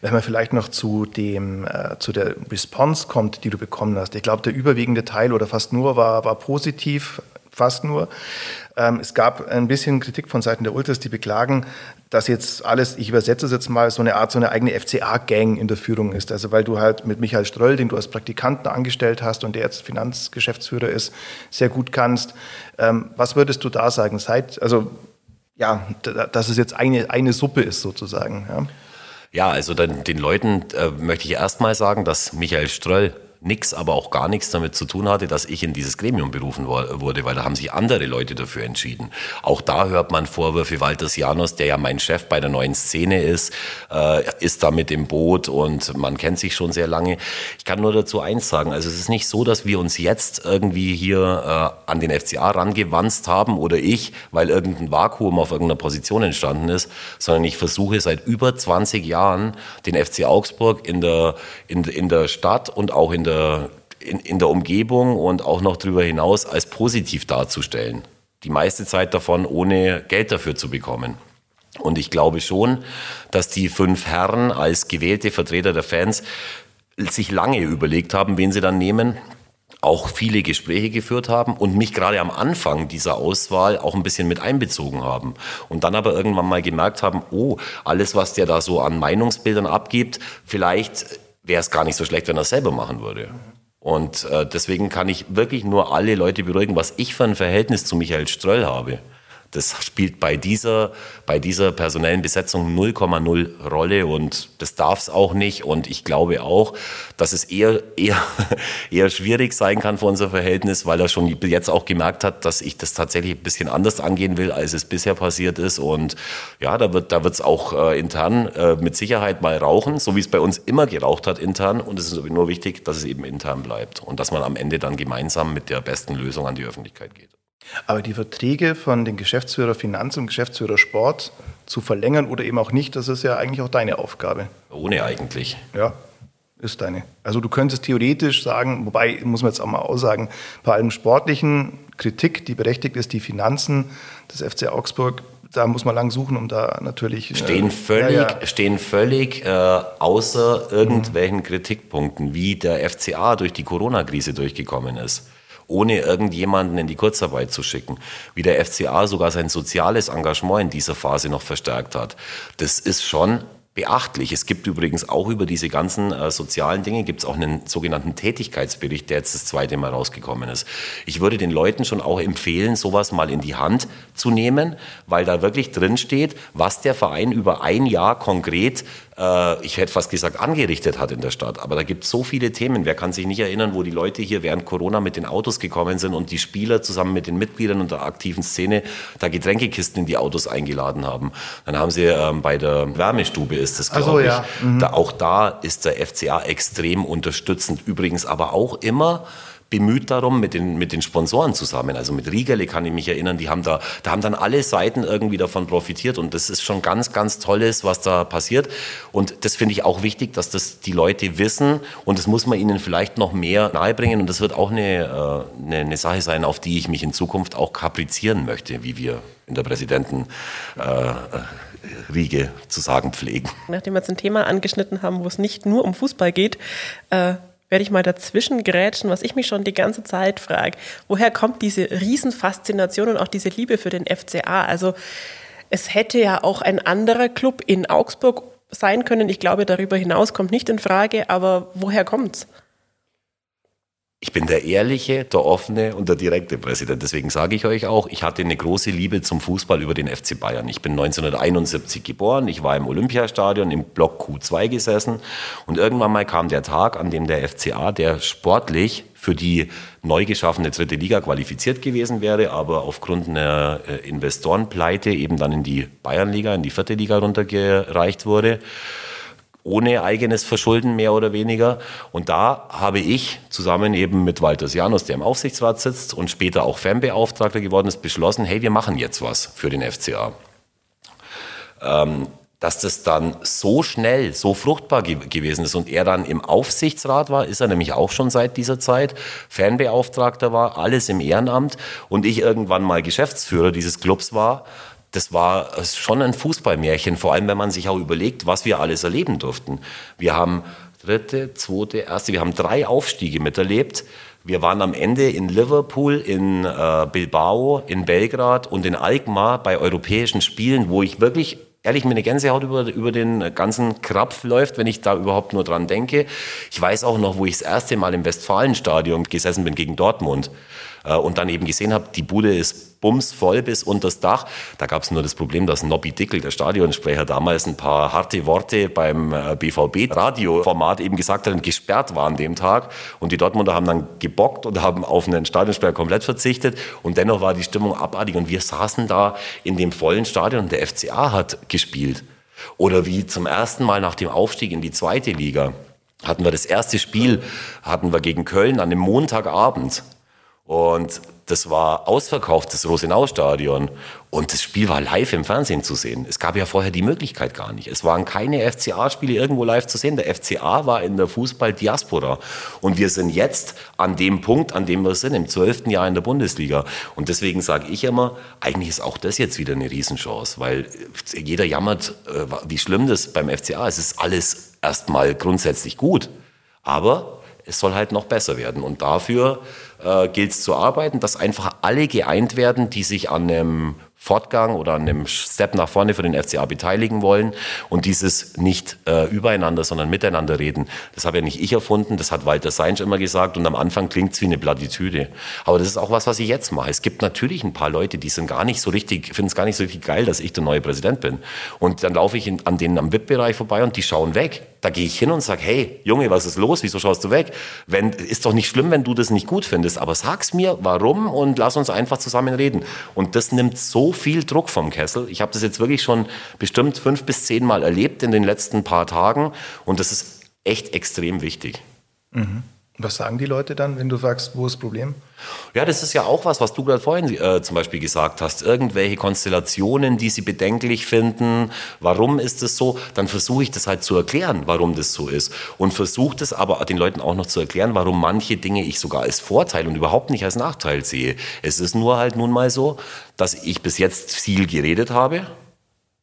Wenn man vielleicht noch zu dem äh, zu der Response kommt, die du bekommen hast. Ich glaube, der überwiegende Teil oder fast nur war, war positiv, fast nur. Ähm, es gab ein bisschen Kritik von Seiten der Ultras, die beklagen, dass jetzt alles, ich übersetze es jetzt mal, so eine Art, so eine eigene FCA-Gang in der Führung ist. Also weil du halt mit Michael Ströll, den du als Praktikanten angestellt hast und der jetzt Finanzgeschäftsführer ist, sehr gut kannst. Ähm, was würdest du da sagen? Seit, also ja, dass es jetzt eine, eine Suppe ist sozusagen. Ja, ja also dann, den Leuten äh, möchte ich erstmal sagen, dass Michael Ströll nichts, aber auch gar nichts damit zu tun hatte, dass ich in dieses Gremium berufen wurde, weil da haben sich andere Leute dafür entschieden. Auch da hört man Vorwürfe, Walters Janus, der ja mein Chef bei der neuen Szene ist, äh, ist da mit im Boot und man kennt sich schon sehr lange. Ich kann nur dazu eins sagen, also es ist nicht so, dass wir uns jetzt irgendwie hier äh, an den FCA rangewanzt haben oder ich, weil irgendein Vakuum auf irgendeiner Position entstanden ist, sondern ich versuche seit über 20 Jahren den FC Augsburg in der, in, in der Stadt und auch in der der, in, in der Umgebung und auch noch darüber hinaus als positiv darzustellen. Die meiste Zeit davon ohne Geld dafür zu bekommen. Und ich glaube schon, dass die fünf Herren als gewählte Vertreter der Fans sich lange überlegt haben, wen sie dann nehmen, auch viele Gespräche geführt haben und mich gerade am Anfang dieser Auswahl auch ein bisschen mit einbezogen haben. Und dann aber irgendwann mal gemerkt haben, oh, alles, was der da so an Meinungsbildern abgibt, vielleicht wäre es gar nicht so schlecht, wenn er es selber machen würde. Und äh, deswegen kann ich wirklich nur alle Leute beruhigen, was ich für ein Verhältnis zu Michael Ströll habe. Das spielt bei dieser, bei dieser personellen Besetzung 0,0 Rolle und das darf es auch nicht. Und ich glaube auch, dass es eher, eher, [laughs] eher schwierig sein kann für unser Verhältnis, weil er schon jetzt auch gemerkt hat, dass ich das tatsächlich ein bisschen anders angehen will, als es bisher passiert ist. Und ja, da wird da wird's auch äh, intern äh, mit Sicherheit mal rauchen, so wie es bei uns immer geraucht hat intern. Und es ist nur wichtig, dass es eben intern bleibt und dass man am Ende dann gemeinsam mit der besten Lösung an die Öffentlichkeit geht. Aber die Verträge von den Geschäftsführer Finanz und Geschäftsführer Sport zu verlängern oder eben auch nicht, das ist ja eigentlich auch deine Aufgabe. Ohne eigentlich. Ja, ist deine. Also du könntest theoretisch sagen, wobei muss man jetzt auch mal aussagen, bei allem sportlichen Kritik, die berechtigt ist, die Finanzen des FC Augsburg, da muss man lang suchen, um da natürlich. Äh, stehen völlig, ja, ja. Stehen völlig äh, außer irgendwelchen mhm. Kritikpunkten, wie der FCA durch die Corona-Krise durchgekommen ist ohne irgendjemanden in die Kurzarbeit zu schicken. Wie der FCA sogar sein soziales Engagement in dieser Phase noch verstärkt hat. Das ist schon beachtlich. Es gibt übrigens auch über diese ganzen äh, sozialen Dinge, gibt es auch einen sogenannten Tätigkeitsbericht, der jetzt das zweite Mal rausgekommen ist. Ich würde den Leuten schon auch empfehlen, sowas mal in die Hand zu nehmen, weil da wirklich drin steht, was der Verein über ein Jahr konkret äh, ich hätte fast gesagt, angerichtet hat in der Stadt. Aber da gibt es so viele Themen. Wer kann sich nicht erinnern, wo die Leute hier während Corona mit den Autos gekommen sind und die Spieler zusammen mit den Mitgliedern und der aktiven Szene da Getränkekisten in die Autos eingeladen haben. Dann haben sie ähm, bei der Wärmestube ist es, glaube so, ich. ja. Mhm. Da, auch da ist der FCA extrem unterstützend. Übrigens aber auch immer bemüht darum mit den, mit den Sponsoren zusammen. Also mit Riegele kann ich mich erinnern, die haben da, da haben dann alle Seiten irgendwie davon profitiert und das ist schon ganz, ganz tolles, was da passiert. Und das finde ich auch wichtig, dass das die Leute wissen und das muss man ihnen vielleicht noch mehr nahebringen und das wird auch eine, äh, eine, eine Sache sein, auf die ich mich in Zukunft auch kaprizieren möchte, wie wir in der Präsidenten äh, Riege zu sagen pflegen. Nachdem wir jetzt ein Thema angeschnitten haben, wo es nicht nur um Fußball geht, äh, werde ich mal dazwischen grätschen, was ich mich schon die ganze Zeit frage. Woher kommt diese Riesenfaszination und auch diese Liebe für den FCA? Also es hätte ja auch ein anderer Club in Augsburg sein können. Ich glaube, darüber hinaus kommt nicht in Frage, aber woher kommt's? Ich bin der ehrliche, der offene und der direkte Präsident. Deswegen sage ich euch auch, ich hatte eine große Liebe zum Fußball über den FC Bayern. Ich bin 1971 geboren, ich war im Olympiastadion im Block Q2 gesessen und irgendwann mal kam der Tag, an dem der FCA, der sportlich für die neu geschaffene dritte Liga qualifiziert gewesen wäre, aber aufgrund einer äh, Investorenpleite eben dann in die Bayernliga, in die vierte Liga runtergereicht wurde ohne eigenes Verschulden mehr oder weniger. Und da habe ich zusammen eben mit Walter Janus, der im Aufsichtsrat sitzt und später auch Fanbeauftragter geworden ist, beschlossen, hey, wir machen jetzt was für den FCA. Ähm, dass das dann so schnell, so fruchtbar ge gewesen ist und er dann im Aufsichtsrat war, ist er nämlich auch schon seit dieser Zeit, Fanbeauftragter war, alles im Ehrenamt und ich irgendwann mal Geschäftsführer dieses Clubs war, das war schon ein Fußballmärchen, vor allem wenn man sich auch überlegt, was wir alles erleben durften. Wir haben dritte, zweite, erste, wir haben drei Aufstiege miterlebt. Wir waren am Ende in Liverpool, in äh, Bilbao, in Belgrad und in Alkmaar bei europäischen Spielen, wo ich wirklich ehrlich mir eine Gänsehaut über, über den ganzen Krapf läuft, wenn ich da überhaupt nur dran denke. Ich weiß auch noch, wo ich das erste Mal im Westfalenstadion gesessen bin gegen Dortmund äh, und dann eben gesehen habe, die Bude ist bumsvoll bis unters Dach. Da gab es nur das Problem, dass Nobby Dickel, der Stadionsprecher, damals ein paar harte Worte beim BVB-Radioformat eben gesagt hat und gesperrt war an dem Tag. Und die Dortmunder haben dann gebockt und haben auf einen Stadionsprecher komplett verzichtet. Und dennoch war die Stimmung abartig. Und wir saßen da in dem vollen Stadion und der FCA hat gespielt. Oder wie zum ersten Mal nach dem Aufstieg in die zweite Liga hatten wir das erste Spiel, hatten wir gegen Köln an dem Montagabend. Und das war ausverkauft, das Rosenau-Stadion. Und das Spiel war live im Fernsehen zu sehen. Es gab ja vorher die Möglichkeit gar nicht. Es waren keine FCA-Spiele irgendwo live zu sehen. Der FCA war in der Fußball-Diaspora. Und wir sind jetzt an dem Punkt, an dem wir sind, im zwölften Jahr in der Bundesliga. Und deswegen sage ich immer, eigentlich ist auch das jetzt wieder eine Riesenchance, weil jeder jammert, äh, wie schlimm das beim FCA ist. Es ist alles erstmal grundsätzlich gut. Aber es soll halt noch besser werden. Und dafür äh, gilt es zu arbeiten, dass einfach alle geeint werden, die sich an einem Fortgang oder an einem Step nach vorne für den FCA beteiligen wollen und dieses nicht äh, übereinander, sondern miteinander reden. Das habe ja nicht ich erfunden, das hat Walter Seinsch immer gesagt und am Anfang klingt es wie eine Plattitüde. Aber das ist auch was, was ich jetzt mache. Es gibt natürlich ein paar Leute, die sind gar nicht so richtig, finden es gar nicht so richtig geil, dass ich der neue Präsident bin. Und dann laufe ich in, an denen am VIP-Bereich vorbei und die schauen weg. Da gehe ich hin und sage, hey, Junge, was ist los? Wieso schaust du weg? Wenn, ist doch nicht schlimm, wenn du das nicht gut findest, aber sag's mir, warum und lass uns einfach zusammen reden. Und das nimmt so viel Druck vom Kessel. Ich habe das jetzt wirklich schon bestimmt fünf bis zehn Mal erlebt in den letzten paar Tagen und das ist echt extrem wichtig. Mhm. Was sagen die Leute dann, wenn du sagst, wo ist das Problem? Ja, das ist ja auch was, was du gerade vorhin äh, zum Beispiel gesagt hast. Irgendwelche Konstellationen, die sie bedenklich finden. Warum ist das so? Dann versuche ich das halt zu erklären, warum das so ist. Und versuche das aber den Leuten auch noch zu erklären, warum manche Dinge ich sogar als Vorteil und überhaupt nicht als Nachteil sehe. Es ist nur halt nun mal so, dass ich bis jetzt viel geredet habe.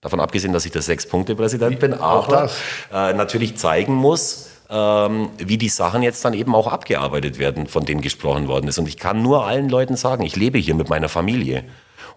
Davon abgesehen, dass ich der Sechs-Punkte-Präsident bin, aber äh, natürlich zeigen muss, ähm, wie die Sachen jetzt dann eben auch abgearbeitet werden, von denen gesprochen worden ist. Und ich kann nur allen Leuten sagen, ich lebe hier mit meiner Familie.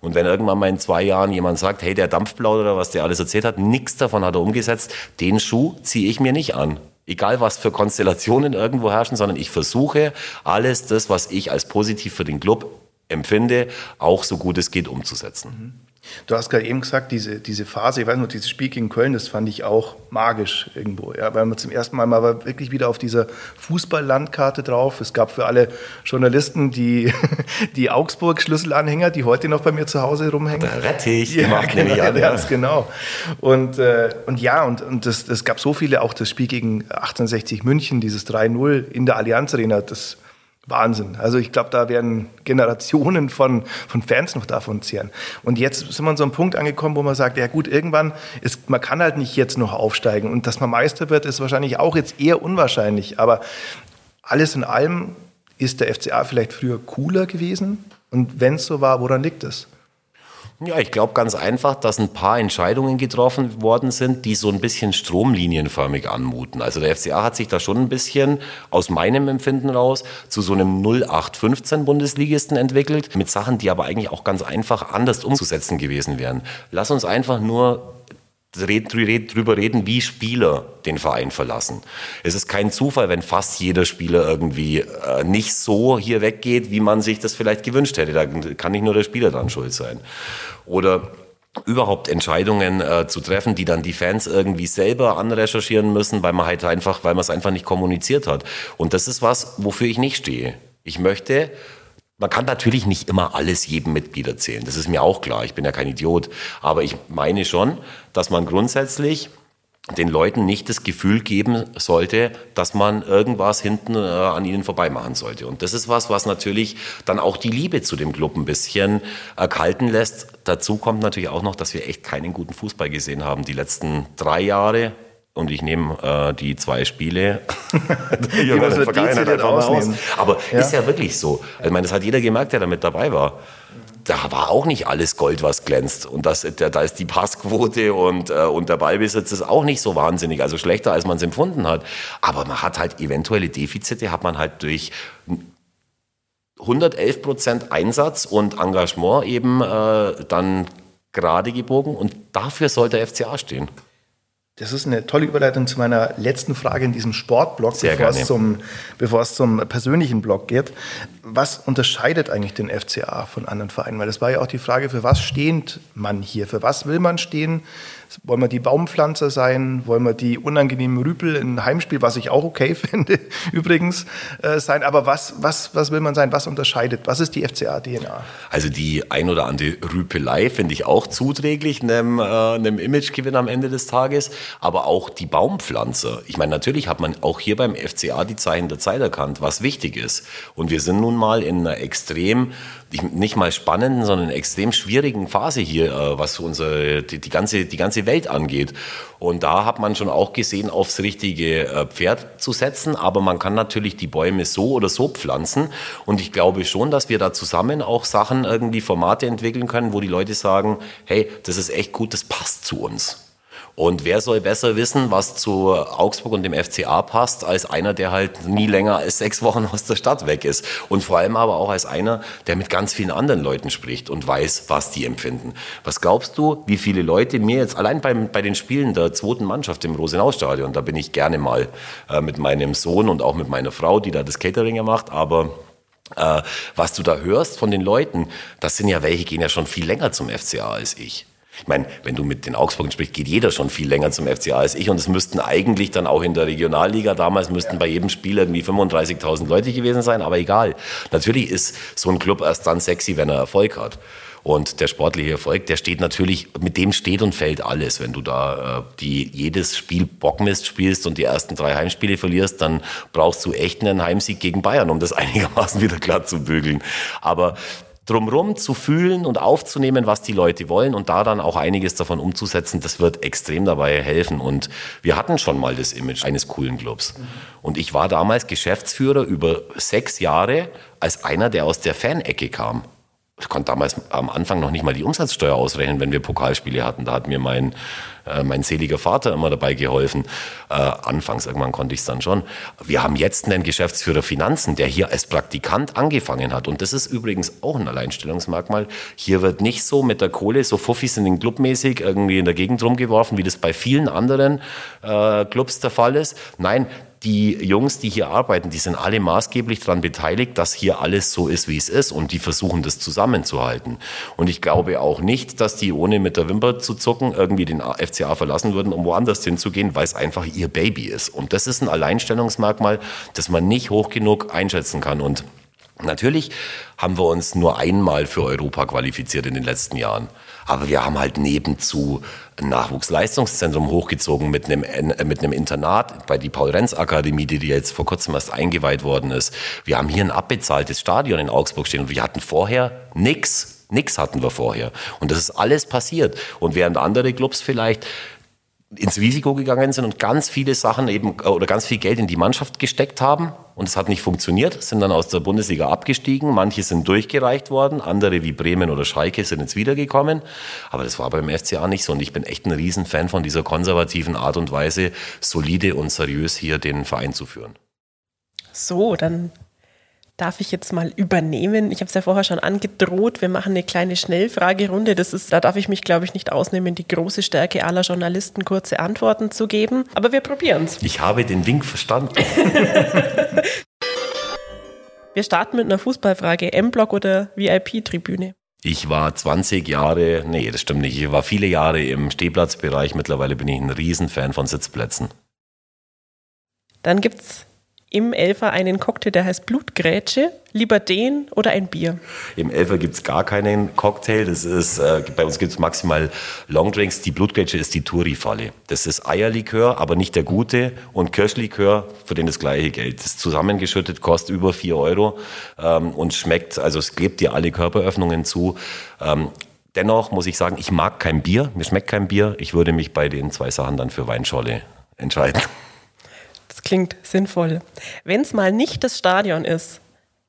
Und wenn irgendwann mal in zwei Jahren jemand sagt, hey, der Dampfblau oder was der alles erzählt hat, nichts davon hat er umgesetzt, den Schuh ziehe ich mir nicht an. Egal was für Konstellationen irgendwo herrschen, sondern ich versuche alles das, was ich als positiv für den Club empfinde, auch so gut es geht umzusetzen. Du hast gerade eben gesagt, diese, diese Phase, ich weiß noch, dieses Spiel gegen Köln, das fand ich auch magisch irgendwo. Ja, weil man zum ersten Mal mal wirklich wieder auf dieser Fußballlandkarte drauf. Es gab für alle Journalisten die, [laughs] die Augsburg-Schlüsselanhänger, die heute noch bei mir zu Hause rumhängen. Da rette ich, die ja, macht genau, an. [laughs] Ja. Ganz genau. Und, äh, und ja, und, und das, das gab so viele, auch das Spiel gegen 1860 München, dieses 3-0 in der Allianz Arena, das Wahnsinn. Also ich glaube, da werden Generationen von, von Fans noch davon zehren. Und jetzt sind wir an so einem Punkt angekommen, wo man sagt, ja gut, irgendwann ist, man kann halt nicht jetzt noch aufsteigen. Und dass man Meister wird, ist wahrscheinlich auch jetzt eher unwahrscheinlich. Aber alles in allem ist der FCA vielleicht früher cooler gewesen. Und wenn es so war, woran liegt es? Ja, ich glaube ganz einfach, dass ein paar Entscheidungen getroffen worden sind, die so ein bisschen stromlinienförmig anmuten. Also der FCA hat sich da schon ein bisschen aus meinem Empfinden raus zu so einem 0815 Bundesligisten entwickelt, mit Sachen, die aber eigentlich auch ganz einfach anders umzusetzen gewesen wären. Lass uns einfach nur drüber reden, wie Spieler den Verein verlassen. Es ist kein Zufall, wenn fast jeder Spieler irgendwie äh, nicht so hier weggeht, wie man sich das vielleicht gewünscht hätte. Da kann nicht nur der Spieler dran schuld sein. Oder überhaupt Entscheidungen äh, zu treffen, die dann die Fans irgendwie selber anrecherchieren müssen, weil man halt einfach, weil man es einfach nicht kommuniziert hat. Und das ist was, wofür ich nicht stehe. Ich möchte man kann natürlich nicht immer alles jedem Mitglied erzählen. Das ist mir auch klar. Ich bin ja kein Idiot. Aber ich meine schon, dass man grundsätzlich den Leuten nicht das Gefühl geben sollte, dass man irgendwas hinten äh, an ihnen vorbei machen sollte. Und das ist was, was natürlich dann auch die Liebe zu dem Club ein bisschen erkalten lässt. Dazu kommt natürlich auch noch, dass wir echt keinen guten Fußball gesehen haben die letzten drei Jahre und ich nehme äh, die zwei Spiele [laughs] die in der Vergangenheit einfach aus. Aber ja. ist ja wirklich so. Also, ich meine, das hat jeder gemerkt, der damit dabei war. Da war auch nicht alles Gold, was glänzt. Und das, da, ist die Passquote und, äh, und der Ballbesitz ist auch nicht so wahnsinnig, also schlechter, als man es empfunden hat. Aber man hat halt eventuelle Defizite, hat man halt durch 111 Prozent Einsatz und Engagement eben äh, dann gerade gebogen. Und dafür sollte der FCA stehen. Das ist eine tolle Überleitung zu meiner letzten Frage in diesem Sportblock, bevor es, zum, bevor es zum persönlichen Block geht. Was unterscheidet eigentlich den FCA von anderen Vereinen? Weil das war ja auch die Frage, für was steht man hier? Für was will man stehen? Wollen wir die Baumpflanzer sein? Wollen wir die unangenehmen Rüpel in Heimspiel, was ich auch okay [laughs] finde, übrigens, äh, sein? Aber was, was, was will man sein? Was unterscheidet? Was ist die FCA-DNA? Also die ein oder andere Rüpelei finde ich auch zuträglich, einem, äh, Imagegewinn am Ende des Tages. Aber auch die Baumpflanzer. Ich meine, natürlich hat man auch hier beim FCA die Zeichen der Zeit erkannt, was wichtig ist. Und wir sind nun mal in einer extrem nicht mal spannenden, sondern extrem schwierigen Phase hier, äh, was unsere, die, die, ganze, die ganze Welt angeht. Und da hat man schon auch gesehen, aufs richtige äh, Pferd zu setzen. Aber man kann natürlich die Bäume so oder so pflanzen. Und ich glaube schon, dass wir da zusammen auch Sachen, irgendwie Formate entwickeln können, wo die Leute sagen, hey, das ist echt gut, das passt zu uns. Und wer soll besser wissen, was zu Augsburg und dem FCA passt, als einer, der halt nie länger als sechs Wochen aus der Stadt weg ist. Und vor allem aber auch als einer, der mit ganz vielen anderen Leuten spricht und weiß, was die empfinden. Was glaubst du, wie viele Leute mir jetzt allein beim, bei den Spielen der zweiten Mannschaft im Rosenau-Stadion, da bin ich gerne mal äh, mit meinem Sohn und auch mit meiner Frau, die da das Catering macht, aber äh, was du da hörst von den Leuten, das sind ja welche, gehen ja schon viel länger zum FCA als ich. Ich meine, wenn du mit den Augsburgern sprichst, geht jeder schon viel länger zum FCA als ich und es müssten eigentlich dann auch in der Regionalliga damals müssten bei jedem Spiel irgendwie 35.000 Leute gewesen sein, aber egal. Natürlich ist so ein Club erst dann sexy, wenn er Erfolg hat. Und der sportliche Erfolg, der steht natürlich, mit dem steht und fällt alles. Wenn du da äh, die, jedes Spiel Bockmist spielst und die ersten drei Heimspiele verlierst, dann brauchst du echt einen Heimsieg gegen Bayern, um das [laughs] einigermaßen wieder glatt zu bügeln. Aber drumherum zu fühlen und aufzunehmen, was die Leute wollen und da dann auch einiges davon umzusetzen, das wird extrem dabei helfen. Und wir hatten schon mal das Image eines coolen Clubs. Und ich war damals Geschäftsführer über sechs Jahre als einer, der aus der Fanecke kam. Ich konnte damals am Anfang noch nicht mal die Umsatzsteuer ausrechnen, wenn wir Pokalspiele hatten. Da hat mir mein, äh, mein seliger Vater immer dabei geholfen. Äh, anfangs, irgendwann konnte ich es dann schon. Wir haben jetzt einen Geschäftsführer Finanzen, der hier als Praktikant angefangen hat. Und das ist übrigens auch ein Alleinstellungsmerkmal. Hier wird nicht so mit der Kohle, so Fuffis in den Club mäßig irgendwie in der Gegend rumgeworfen, wie das bei vielen anderen äh, Clubs der Fall ist. Nein, die Jungs, die hier arbeiten, die sind alle maßgeblich daran beteiligt, dass hier alles so ist, wie es ist und die versuchen das zusammenzuhalten. Und ich glaube auch nicht, dass die ohne mit der Wimper zu zucken irgendwie den FCA verlassen würden, um woanders hinzugehen, weil es einfach ihr Baby ist. Und das ist ein Alleinstellungsmerkmal, das man nicht hoch genug einschätzen kann. Und Natürlich haben wir uns nur einmal für Europa qualifiziert in den letzten Jahren. Aber wir haben halt nebenzu ein Nachwuchsleistungszentrum hochgezogen mit einem, äh, mit einem Internat bei die Paul-Renz-Akademie, die jetzt vor kurzem erst eingeweiht worden ist. Wir haben hier ein abbezahltes Stadion in Augsburg stehen und wir hatten vorher nichts. Nix hatten wir vorher. Und das ist alles passiert. Und während andere Clubs vielleicht ins Risiko gegangen sind und ganz viele Sachen eben oder ganz viel Geld in die Mannschaft gesteckt haben und es hat nicht funktioniert, sind dann aus der Bundesliga abgestiegen. Manche sind durchgereicht worden, andere wie Bremen oder Schalke sind jetzt wiedergekommen. Aber das war beim FCA nicht so und ich bin echt ein Riesenfan von dieser konservativen Art und Weise, solide und seriös hier den Verein zu führen. So, dann darf ich jetzt mal übernehmen. Ich habe es ja vorher schon angedroht. Wir machen eine kleine Schnellfragerunde. Das ist, da darf ich mich, glaube ich, nicht ausnehmen, die große Stärke aller Journalisten, kurze Antworten zu geben. Aber wir probieren es. Ich habe den Wink verstanden. [laughs] wir starten mit einer Fußballfrage. M-Block oder VIP-Tribüne? Ich war 20 Jahre, nee, das stimmt nicht. Ich war viele Jahre im Stehplatzbereich. Mittlerweile bin ich ein Riesenfan von Sitzplätzen. Dann gibt es im Elfer einen Cocktail, der heißt Blutgrätsche. Lieber den oder ein Bier? Im Elfer gibt es gar keinen Cocktail. Das ist, äh, bei uns gibt es maximal Longdrinks. Die Blutgrätsche ist die Touri-Falle. Das ist Eierlikör, aber nicht der gute. Und Kirschlikör, für den das gleiche Geld. Das zusammengeschüttet kostet über 4 Euro ähm, und schmeckt, also es klebt dir alle Körperöffnungen zu. Ähm, dennoch muss ich sagen, ich mag kein Bier. Mir schmeckt kein Bier. Ich würde mich bei den zwei Sachen dann für Weinscholle entscheiden klingt sinnvoll. Wenn es mal nicht das Stadion ist,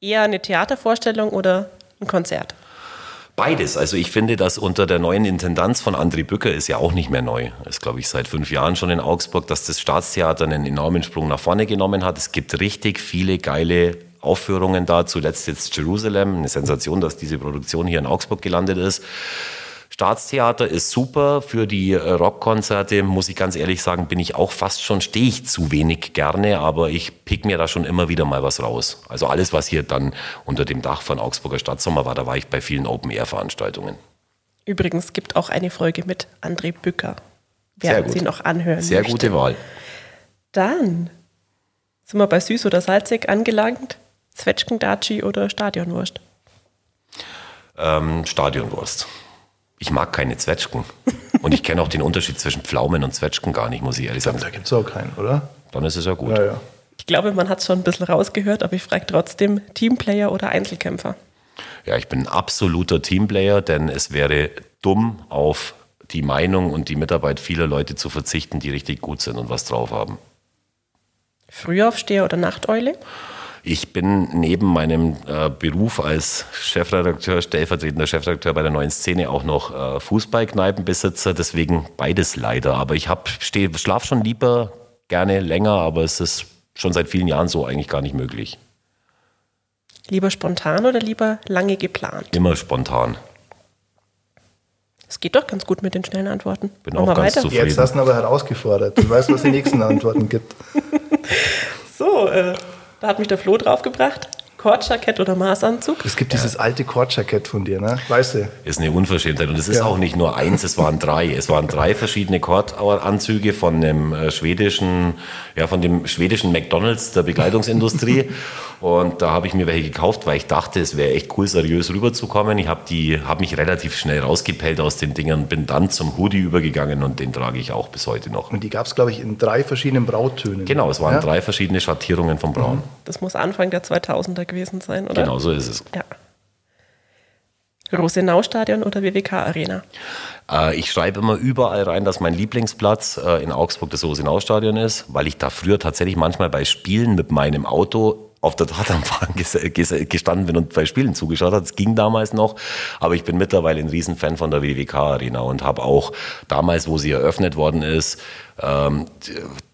eher eine Theatervorstellung oder ein Konzert? Beides. Also ich finde, dass unter der neuen Intendanz von André Bücker ist ja auch nicht mehr neu. Ist, glaube ich, seit fünf Jahren schon in Augsburg, dass das Staatstheater einen enormen Sprung nach vorne genommen hat. Es gibt richtig viele geile Aufführungen da. Zuletzt jetzt Jerusalem. Eine Sensation, dass diese Produktion hier in Augsburg gelandet ist. Staatstheater ist super für die äh, Rockkonzerte, muss ich ganz ehrlich sagen, bin ich auch fast schon, stehe ich zu wenig gerne, aber ich pick mir da schon immer wieder mal was raus. Also alles, was hier dann unter dem Dach von Augsburger Stadtsommer war, da war ich bei vielen Open-Air-Veranstaltungen. Übrigens gibt auch eine Folge mit André Bücker. Wer Sehr gut. sie noch anhören Sehr möchte. gute Wahl. Dann sind wir bei süß oder salzig angelangt. Zwetschgendatschi oder Stadionwurst? Ähm, Stadionwurst. Ich mag keine Zwetschgen. Und ich kenne auch den Unterschied zwischen Pflaumen und Zwetschgen gar nicht, muss ich ehrlich sagen. Da gibt es auch keinen, oder? Dann ist es ja gut. Ja, ja. Ich glaube, man hat es schon ein bisschen rausgehört, aber ich frage trotzdem, Teamplayer oder Einzelkämpfer? Ja, ich bin ein absoluter Teamplayer, denn es wäre dumm, auf die Meinung und die Mitarbeit vieler Leute zu verzichten, die richtig gut sind und was drauf haben. Frühaufsteher oder Nachteule? Ich bin neben meinem äh, Beruf als Chefredakteur, stellvertretender Chefredakteur bei der neuen Szene auch noch äh, Fußballkneipenbesitzer, deswegen beides leider. Aber ich schlafe schon lieber gerne länger, aber es ist schon seit vielen Jahren so eigentlich gar nicht möglich. Lieber spontan oder lieber lange geplant? Immer spontan. Es geht doch ganz gut mit den schnellen Antworten. Bin Machen auch ganz weiter. zufrieden. Jetzt hast du aber herausgefordert. Du weißt, was die nächsten Antworten gibt. [laughs] So, äh, da hat mich der Flo draufgebracht. Kordjackett oder Maßanzug? Es gibt ja. dieses alte Kordjackett von dir, ne? Weißt du? Ist eine Unverschämtheit. Und es ist ja. auch nicht nur eins, es waren drei. Es waren drei verschiedene Kordanzüge von dem äh, schwedischen, ja, von dem schwedischen McDonalds der Bekleidungsindustrie. [laughs] Und da habe ich mir welche gekauft, weil ich dachte, es wäre echt cool, seriös rüberzukommen. Ich habe die, habe mich relativ schnell rausgepellt aus den Dingern, bin dann zum Hoodie übergegangen und den trage ich auch bis heute noch. Und die gab es, glaube ich, in drei verschiedenen Brautönen. Genau, es waren ja? drei verschiedene Schattierungen vom Braun. Mhm. Das muss Anfang der 2000er gewesen sein, oder? Genau, so ist es. Ja. Rosenau-Stadion oder WWK-Arena? Äh, ich schreibe immer überall rein, dass mein Lieblingsplatz äh, in Augsburg das Rosenau-Stadion ist, weil ich da früher tatsächlich manchmal bei Spielen mit meinem Auto auf der Tatanbahn gestanden bin und bei Spielen zugeschaut hat. Es ging damals noch, aber ich bin mittlerweile ein Riesenfan von der WWK Arena und habe auch damals, wo sie eröffnet worden ist, ähm,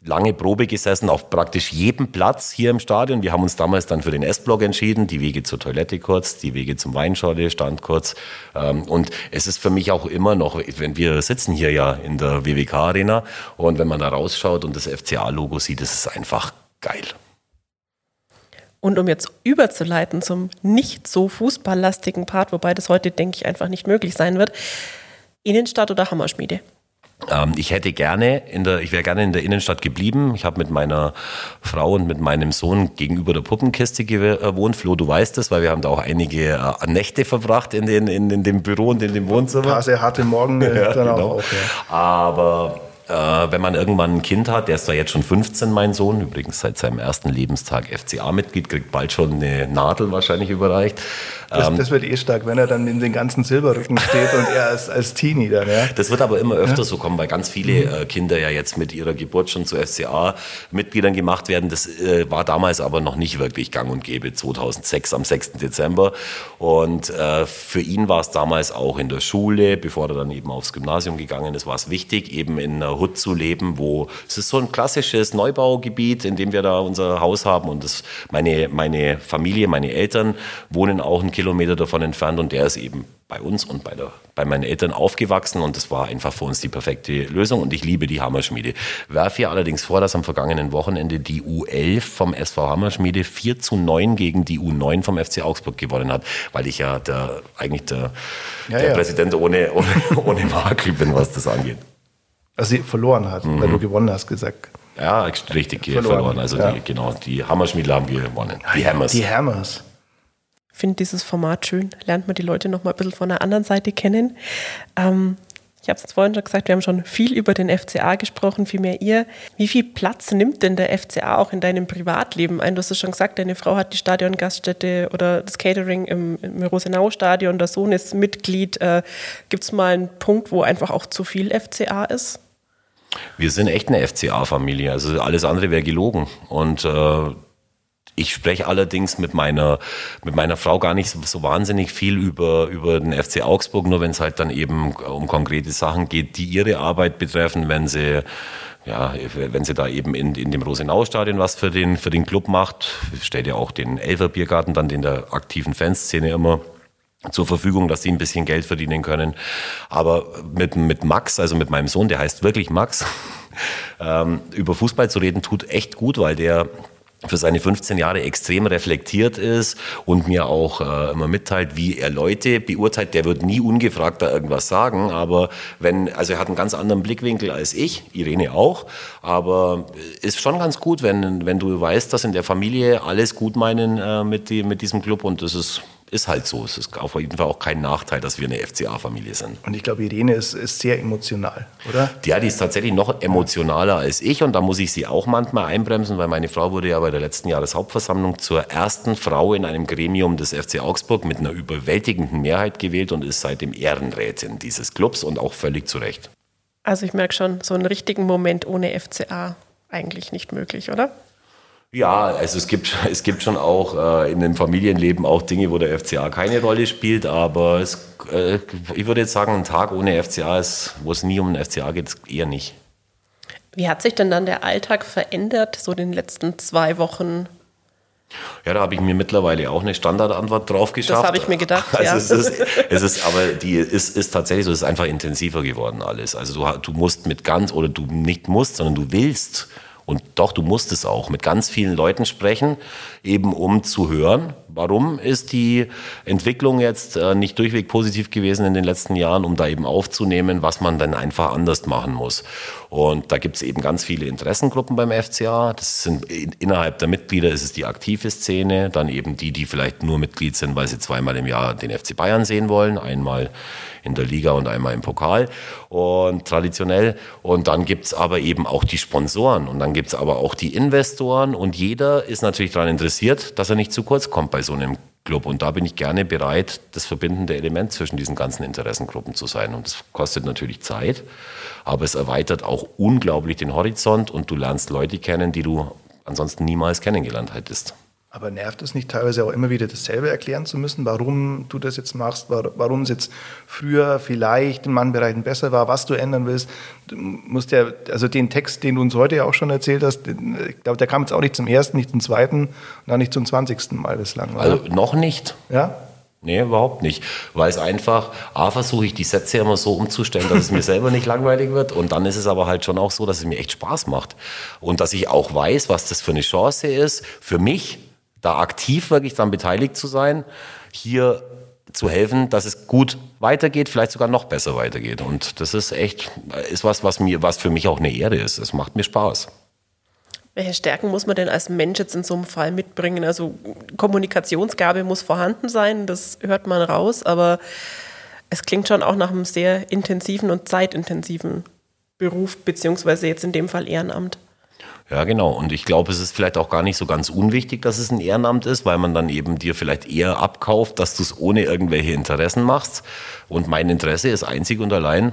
lange Probe gesessen auf praktisch jedem Platz hier im Stadion. Wir haben uns damals dann für den S-Block entschieden, die Wege zur Toilette kurz, die Wege zum Weinschorle stand kurz. Ähm, und es ist für mich auch immer noch, wenn wir sitzen hier ja in der WWK Arena und wenn man da rausschaut und das FCA-Logo sieht, ist es einfach geil. Und um jetzt überzuleiten zum nicht so fußballlastigen Part, wobei das heute, denke ich, einfach nicht möglich sein wird, Innenstadt oder Hammerschmiede? Ähm, ich hätte gerne in der, ich wäre gerne in der Innenstadt geblieben. Ich habe mit meiner Frau und mit meinem Sohn gegenüber der Puppenkiste gewohnt. Flo, du weißt das, weil wir haben da auch einige äh, Nächte verbracht in, den, in, in dem Büro und in dem Wohnzimmer. Ein paar sehr harte Morgen äh, [laughs] ja, dann genau. auch. Ja. Aber äh, wenn man irgendwann ein Kind hat, der ist da jetzt schon 15, mein Sohn, übrigens seit seinem ersten Lebenstag FCA-Mitglied, kriegt bald schon eine Nadel wahrscheinlich überreicht. Das, ähm, das, wird eh stark, wenn er dann in den ganzen Silberrücken steht und er als, als Teenie dann, ja. Das wird aber immer öfter ja? so kommen, weil ganz viele mhm. äh, Kinder ja jetzt mit ihrer Geburt schon zu FCA-Mitgliedern gemacht werden. Das äh, war damals aber noch nicht wirklich gang und gäbe, 2006 am 6. Dezember. Und äh, für ihn war es damals auch in der Schule, bevor er dann eben aufs Gymnasium gegangen ist, war es wichtig, eben in einer Hut zu leben, wo es ist so ein klassisches Neubaugebiet, in dem wir da unser Haus haben und das, meine, meine Familie, meine Eltern wohnen auch ein Kilometer davon entfernt und der ist eben bei uns und bei, der, bei meinen Eltern aufgewachsen und das war einfach für uns die perfekte Lösung und ich liebe die Hammerschmiede. Werfe hier allerdings vor, dass am vergangenen Wochenende die U11 vom SV Hammerschmiede 4 zu 9 gegen die U9 vom FC Augsburg gewonnen hat, weil ich ja der, eigentlich der, ja, der ja. Präsident ohne, ohne, [laughs] ohne Makel bin, was das angeht. Also sie verloren hat, mhm. weil du gewonnen hast, gesagt. Ja, richtig verloren. verloren. Also ja. die, genau, die Hammerschmiedler haben gewonnen. Die Hammers. Die Hammers. Ich finde dieses Format schön. Lernt man die Leute noch mal ein bisschen von der anderen Seite kennen. Ähm, ich habe es vorhin schon gesagt, wir haben schon viel über den FCA gesprochen, viel mehr ihr. Wie viel Platz nimmt denn der FCA auch in deinem Privatleben ein? Du hast es schon gesagt, deine Frau hat die Stadiongaststätte oder das Catering im, im Rosenau-Stadion, der Sohn ist Mitglied. Äh, Gibt es mal einen Punkt, wo einfach auch zu viel FCA ist? Wir sind echt eine FCA-Familie. Also alles andere wäre gelogen. Und äh, ich spreche allerdings mit meiner, mit meiner Frau gar nicht so, so wahnsinnig viel über, über den FC Augsburg, nur wenn es halt dann eben um konkrete Sachen geht, die ihre Arbeit betreffen, wenn sie ja, wenn sie da eben in, in dem Rosenau-Stadion was für den, für den Club macht, stellt ja auch den Elfer Biergarten dann in der aktiven Fanszene immer zur Verfügung, dass sie ein bisschen Geld verdienen können. Aber mit, mit Max, also mit meinem Sohn, der heißt wirklich Max, [laughs] ähm, über Fußball zu reden, tut echt gut, weil der für seine 15 Jahre extrem reflektiert ist und mir auch äh, immer mitteilt, wie er Leute beurteilt. Der wird nie ungefragt da irgendwas sagen, aber wenn, also er hat einen ganz anderen Blickwinkel als ich, Irene auch, aber ist schon ganz gut, wenn, wenn du weißt, dass in der Familie alles gut meinen äh, mit, die, mit diesem Club und das ist ist halt so. Es ist auf jeden Fall auch kein Nachteil, dass wir eine FCA-Familie sind. Und ich glaube, Irene ist, ist sehr emotional, oder? Ja, die ist tatsächlich noch emotionaler als ich und da muss ich sie auch manchmal einbremsen, weil meine Frau wurde ja bei der letzten Jahreshauptversammlung zur ersten Frau in einem Gremium des FC Augsburg mit einer überwältigenden Mehrheit gewählt und ist seitdem Ehrenrätin dieses Clubs und auch völlig zu Recht. Also ich merke schon, so einen richtigen Moment ohne FCA eigentlich nicht möglich, oder? Ja, also es gibt, [laughs] es gibt schon auch äh, in dem Familienleben auch Dinge, wo der FCA keine Rolle spielt, aber es, äh, ich würde jetzt sagen, ein Tag ohne FCA ist, wo es nie um den FCA geht, eher nicht. Wie hat sich denn dann der Alltag verändert, so in den letzten zwei Wochen? Ja, da habe ich mir mittlerweile auch eine Standardantwort drauf geschafft. Das habe ich mir gedacht. [laughs] Also ja. es, ist, es ist, aber die ist, ist tatsächlich so, es ist einfach intensiver geworden alles. Also du, du musst mit ganz, oder du nicht musst, sondern du willst und doch, du musst es auch mit ganz vielen Leuten sprechen, eben um zu hören, warum ist die Entwicklung jetzt äh, nicht durchweg positiv gewesen in den letzten Jahren, um da eben aufzunehmen, was man dann einfach anders machen muss. Und da gibt es eben ganz viele Interessengruppen beim FCA. Das sind innerhalb der Mitglieder ist es die aktive Szene, dann eben die, die vielleicht nur Mitglied sind, weil sie zweimal im Jahr den FC Bayern sehen wollen, einmal in der Liga und einmal im Pokal und traditionell. Und dann gibt's aber eben auch die Sponsoren und dann gibt's aber auch die Investoren und jeder ist natürlich daran interessiert, dass er nicht zu kurz kommt bei so einem Club. Und da bin ich gerne bereit, das verbindende Element zwischen diesen ganzen Interessengruppen zu sein. Und das kostet natürlich Zeit, aber es erweitert auch unglaublich den Horizont und du lernst Leute kennen, die du ansonsten niemals kennengelernt hättest. Aber nervt es nicht teilweise auch immer wieder dasselbe erklären zu müssen, warum du das jetzt machst, warum es jetzt früher vielleicht in manchen Bereichen besser war, was du ändern willst? Du musst ja, also den Text, den du uns heute ja auch schon erzählt hast, ich glaube, der kam jetzt auch nicht zum ersten, nicht zum zweiten und auch nicht zum zwanzigsten Mal bislang. Oder? Also noch nicht. Ja? Nee, überhaupt nicht. Weil es einfach, A, versuche ich die Sätze immer so umzustellen, dass es mir selber nicht langweilig wird. Und dann ist es aber halt schon auch so, dass es mir echt Spaß macht. Und dass ich auch weiß, was das für eine Chance ist, für mich, da aktiv wirklich dann beteiligt zu sein, hier zu helfen, dass es gut weitergeht, vielleicht sogar noch besser weitergeht. Und das ist echt, ist was, was mir, was für mich auch eine Ehre ist. Es macht mir Spaß. Welche Stärken muss man denn als Mensch jetzt in so einem Fall mitbringen? Also Kommunikationsgabe muss vorhanden sein, das hört man raus, aber es klingt schon auch nach einem sehr intensiven und zeitintensiven Beruf, beziehungsweise jetzt in dem Fall Ehrenamt. Ja, genau. Und ich glaube, es ist vielleicht auch gar nicht so ganz unwichtig, dass es ein Ehrenamt ist, weil man dann eben dir vielleicht eher abkauft, dass du es ohne irgendwelche Interessen machst. Und mein Interesse ist einzig und allein,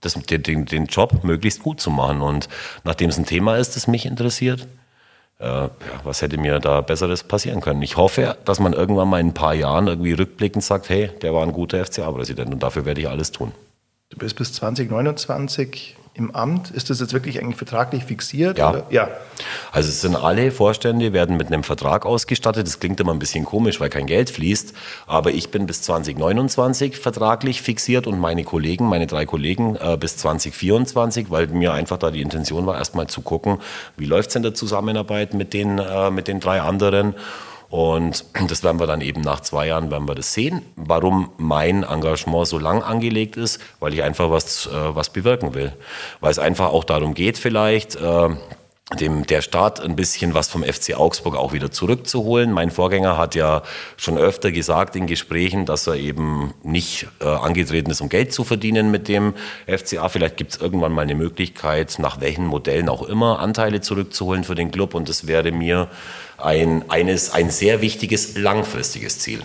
das, den, den Job möglichst gut zu machen. Und nachdem es ein Thema ist, das mich interessiert, äh, ja, was hätte mir da Besseres passieren können? Ich hoffe, dass man irgendwann mal in ein paar Jahren irgendwie rückblickend sagt, hey, der war ein guter FCA-Präsident und dafür werde ich alles tun. Du bist bis 2029 im Amt? Ist das jetzt wirklich eigentlich vertraglich fixiert? Ja. Oder? ja. Also es sind alle Vorstände, werden mit einem Vertrag ausgestattet. Das klingt immer ein bisschen komisch, weil kein Geld fließt. Aber ich bin bis 2029 vertraglich fixiert und meine Kollegen, meine drei Kollegen äh, bis 2024, weil mir einfach da die Intention war, erstmal zu gucken, wie läuft es in der Zusammenarbeit mit den, äh, mit den drei anderen. Und das werden wir dann eben nach zwei Jahren werden wir das sehen. Warum mein Engagement so lang angelegt ist, weil ich einfach was, äh, was bewirken will. Weil es einfach auch darum geht, vielleicht äh, dem, der Staat ein bisschen was vom FC Augsburg auch wieder zurückzuholen. Mein Vorgänger hat ja schon öfter gesagt in Gesprächen, dass er eben nicht äh, angetreten ist, um Geld zu verdienen mit dem FCA. Vielleicht gibt es irgendwann mal eine Möglichkeit, nach welchen Modellen auch immer, Anteile zurückzuholen für den Club. Und das wäre mir ein, eines, ein sehr wichtiges langfristiges Ziel.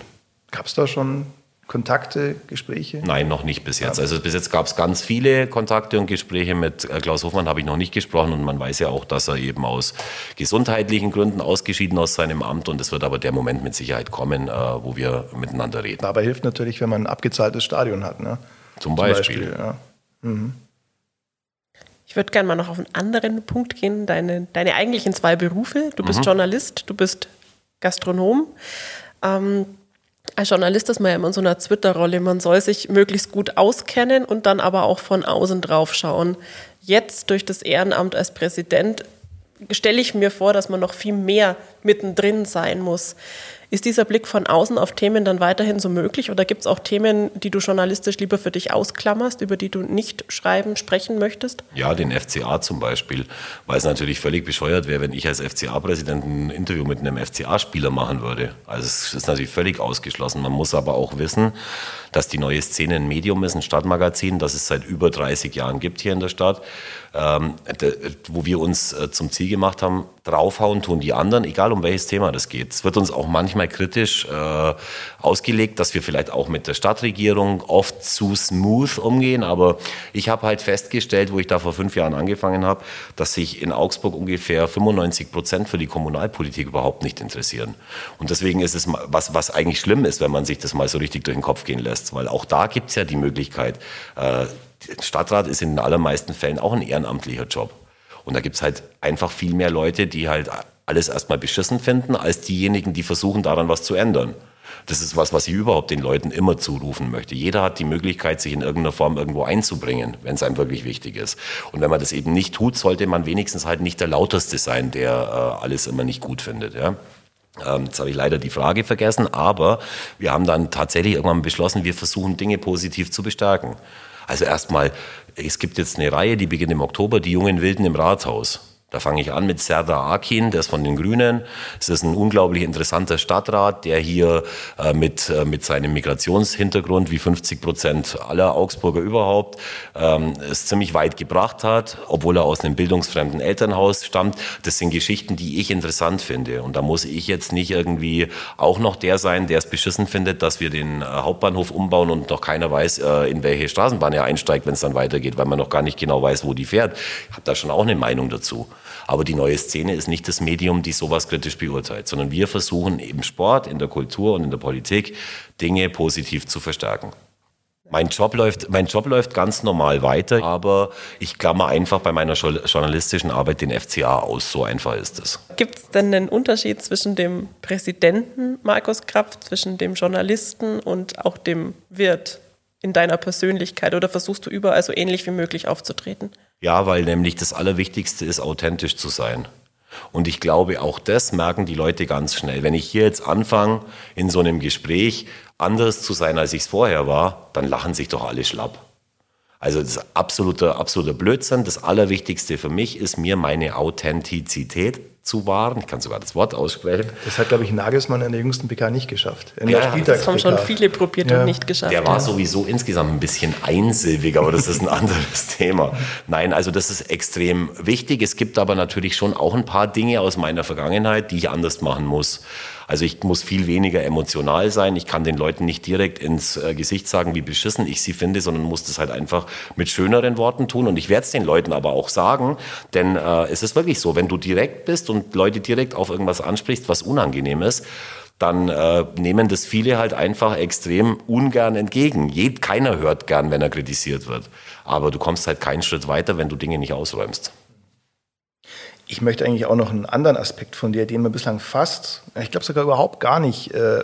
Gab es da schon Kontakte, Gespräche? Nein, noch nicht bis jetzt. Also bis jetzt gab es ganz viele Kontakte und Gespräche. Mit äh, Klaus Hofmann habe ich noch nicht gesprochen und man weiß ja auch, dass er eben aus gesundheitlichen Gründen ausgeschieden aus seinem Amt und es wird aber der Moment mit Sicherheit kommen, äh, wo wir miteinander reden. Aber hilft natürlich, wenn man ein abgezahltes Stadion hat. Ne? Zum Beispiel. Zum Beispiel ja. mhm. Ich würde gerne mal noch auf einen anderen Punkt gehen. Deine, deine eigentlichen zwei Berufe. Du bist mhm. Journalist, du bist Gastronom. Ähm, als Journalist ist man ja immer in so einer Twitter-Rolle. Man soll sich möglichst gut auskennen und dann aber auch von außen drauf schauen. Jetzt durch das Ehrenamt als Präsident stelle ich mir vor, dass man noch viel mehr mittendrin sein muss. Ist dieser Blick von außen auf Themen dann weiterhin so möglich oder gibt es auch Themen, die du journalistisch lieber für dich ausklammerst, über die du nicht schreiben, sprechen möchtest? Ja, den FCA zum Beispiel, weil es natürlich völlig bescheuert wäre, wenn ich als FCA-Präsident ein Interview mit einem FCA-Spieler machen würde. Also es ist natürlich völlig ausgeschlossen. Man muss aber auch wissen, dass die neue Szene ein Medium ist, ein Stadtmagazin, das es seit über 30 Jahren gibt hier in der Stadt, ähm, wo wir uns äh, zum Ziel gemacht haben, draufhauen tun die anderen, egal um welches Thema das geht. Es wird uns auch manchmal kritisch äh, ausgelegt, dass wir vielleicht auch mit der Stadtregierung oft zu smooth umgehen, aber ich habe halt festgestellt, wo ich da vor fünf Jahren angefangen habe, dass sich in Augsburg ungefähr 95 Prozent für die Kommunalpolitik überhaupt nicht interessieren. Und deswegen ist es was, was eigentlich schlimm ist, wenn man sich das mal so richtig durch den Kopf gehen lässt lässt, weil auch da gibt es ja die Möglichkeit, äh, Stadtrat ist in den allermeisten Fällen auch ein ehrenamtlicher Job. Und da gibt es halt einfach viel mehr Leute, die halt alles erstmal beschissen finden, als diejenigen, die versuchen, daran was zu ändern. Das ist was, was ich überhaupt den Leuten immer zurufen möchte. Jeder hat die Möglichkeit, sich in irgendeiner Form irgendwo einzubringen, wenn es einem wirklich wichtig ist. Und wenn man das eben nicht tut, sollte man wenigstens halt nicht der Lauteste sein, der äh, alles immer nicht gut findet. Ja? Ähm, jetzt habe ich leider die Frage vergessen, aber wir haben dann tatsächlich irgendwann beschlossen, wir versuchen Dinge positiv zu bestärken. Also erstmal, es gibt jetzt eine Reihe, die beginnt im Oktober, die jungen Wilden im Rathaus. Da fange ich an mit Serdar Akin, der ist von den Grünen. Es ist ein unglaublich interessanter Stadtrat, der hier äh, mit, äh, mit seinem Migrationshintergrund, wie 50 Prozent aller Augsburger überhaupt, ähm, es ziemlich weit gebracht hat, obwohl er aus einem bildungsfremden Elternhaus stammt. Das sind Geschichten, die ich interessant finde. Und da muss ich jetzt nicht irgendwie auch noch der sein, der es beschissen findet, dass wir den äh, Hauptbahnhof umbauen und noch keiner weiß, äh, in welche Straßenbahn er einsteigt, wenn es dann weitergeht, weil man noch gar nicht genau weiß, wo die fährt. Ich habe da schon auch eine Meinung dazu. Aber die neue Szene ist nicht das Medium, die sowas kritisch beurteilt, sondern wir versuchen im Sport, in der Kultur und in der Politik Dinge positiv zu verstärken. Mein Job läuft, mein Job läuft ganz normal weiter, aber ich klammer einfach bei meiner journalistischen Arbeit den FCA aus. So einfach ist es. Gibt es denn einen Unterschied zwischen dem Präsidenten Markus Krapf, zwischen dem Journalisten und auch dem Wirt in deiner Persönlichkeit oder versuchst du überall so ähnlich wie möglich aufzutreten? Ja, weil nämlich das Allerwichtigste ist, authentisch zu sein. Und ich glaube, auch das merken die Leute ganz schnell. Wenn ich hier jetzt anfange, in so einem Gespräch anders zu sein, als ich es vorher war, dann lachen sich doch alle schlapp. Also das ist absoluter, absoluter Blödsinn. Das Allerwichtigste für mich ist mir meine Authentizität zu wahren. Ich kann sogar das Wort aussprechen. Das hat, glaube ich, Nagelsmann in der jüngsten PK nicht geschafft. In ja, das haben schon viele probiert ja. und nicht geschafft. Der war ja. sowieso insgesamt ein bisschen einsilbig, aber das ist ein [laughs] anderes Thema. Nein, also das ist extrem wichtig. Es gibt aber natürlich schon auch ein paar Dinge aus meiner Vergangenheit, die ich anders machen muss. Also ich muss viel weniger emotional sein. Ich kann den Leuten nicht direkt ins äh, Gesicht sagen, wie beschissen ich sie finde, sondern muss das halt einfach mit schöneren Worten tun. Und ich werde es den Leuten aber auch sagen, denn äh, es ist wirklich so, wenn du direkt bist und Leute direkt auf irgendwas ansprichst, was unangenehm ist, dann äh, nehmen das viele halt einfach extrem ungern entgegen. Jed, keiner hört gern, wenn er kritisiert wird. Aber du kommst halt keinen Schritt weiter, wenn du Dinge nicht ausräumst. Ich möchte eigentlich auch noch einen anderen Aspekt von dir, den wir bislang fast, ich glaube sogar überhaupt gar nicht äh,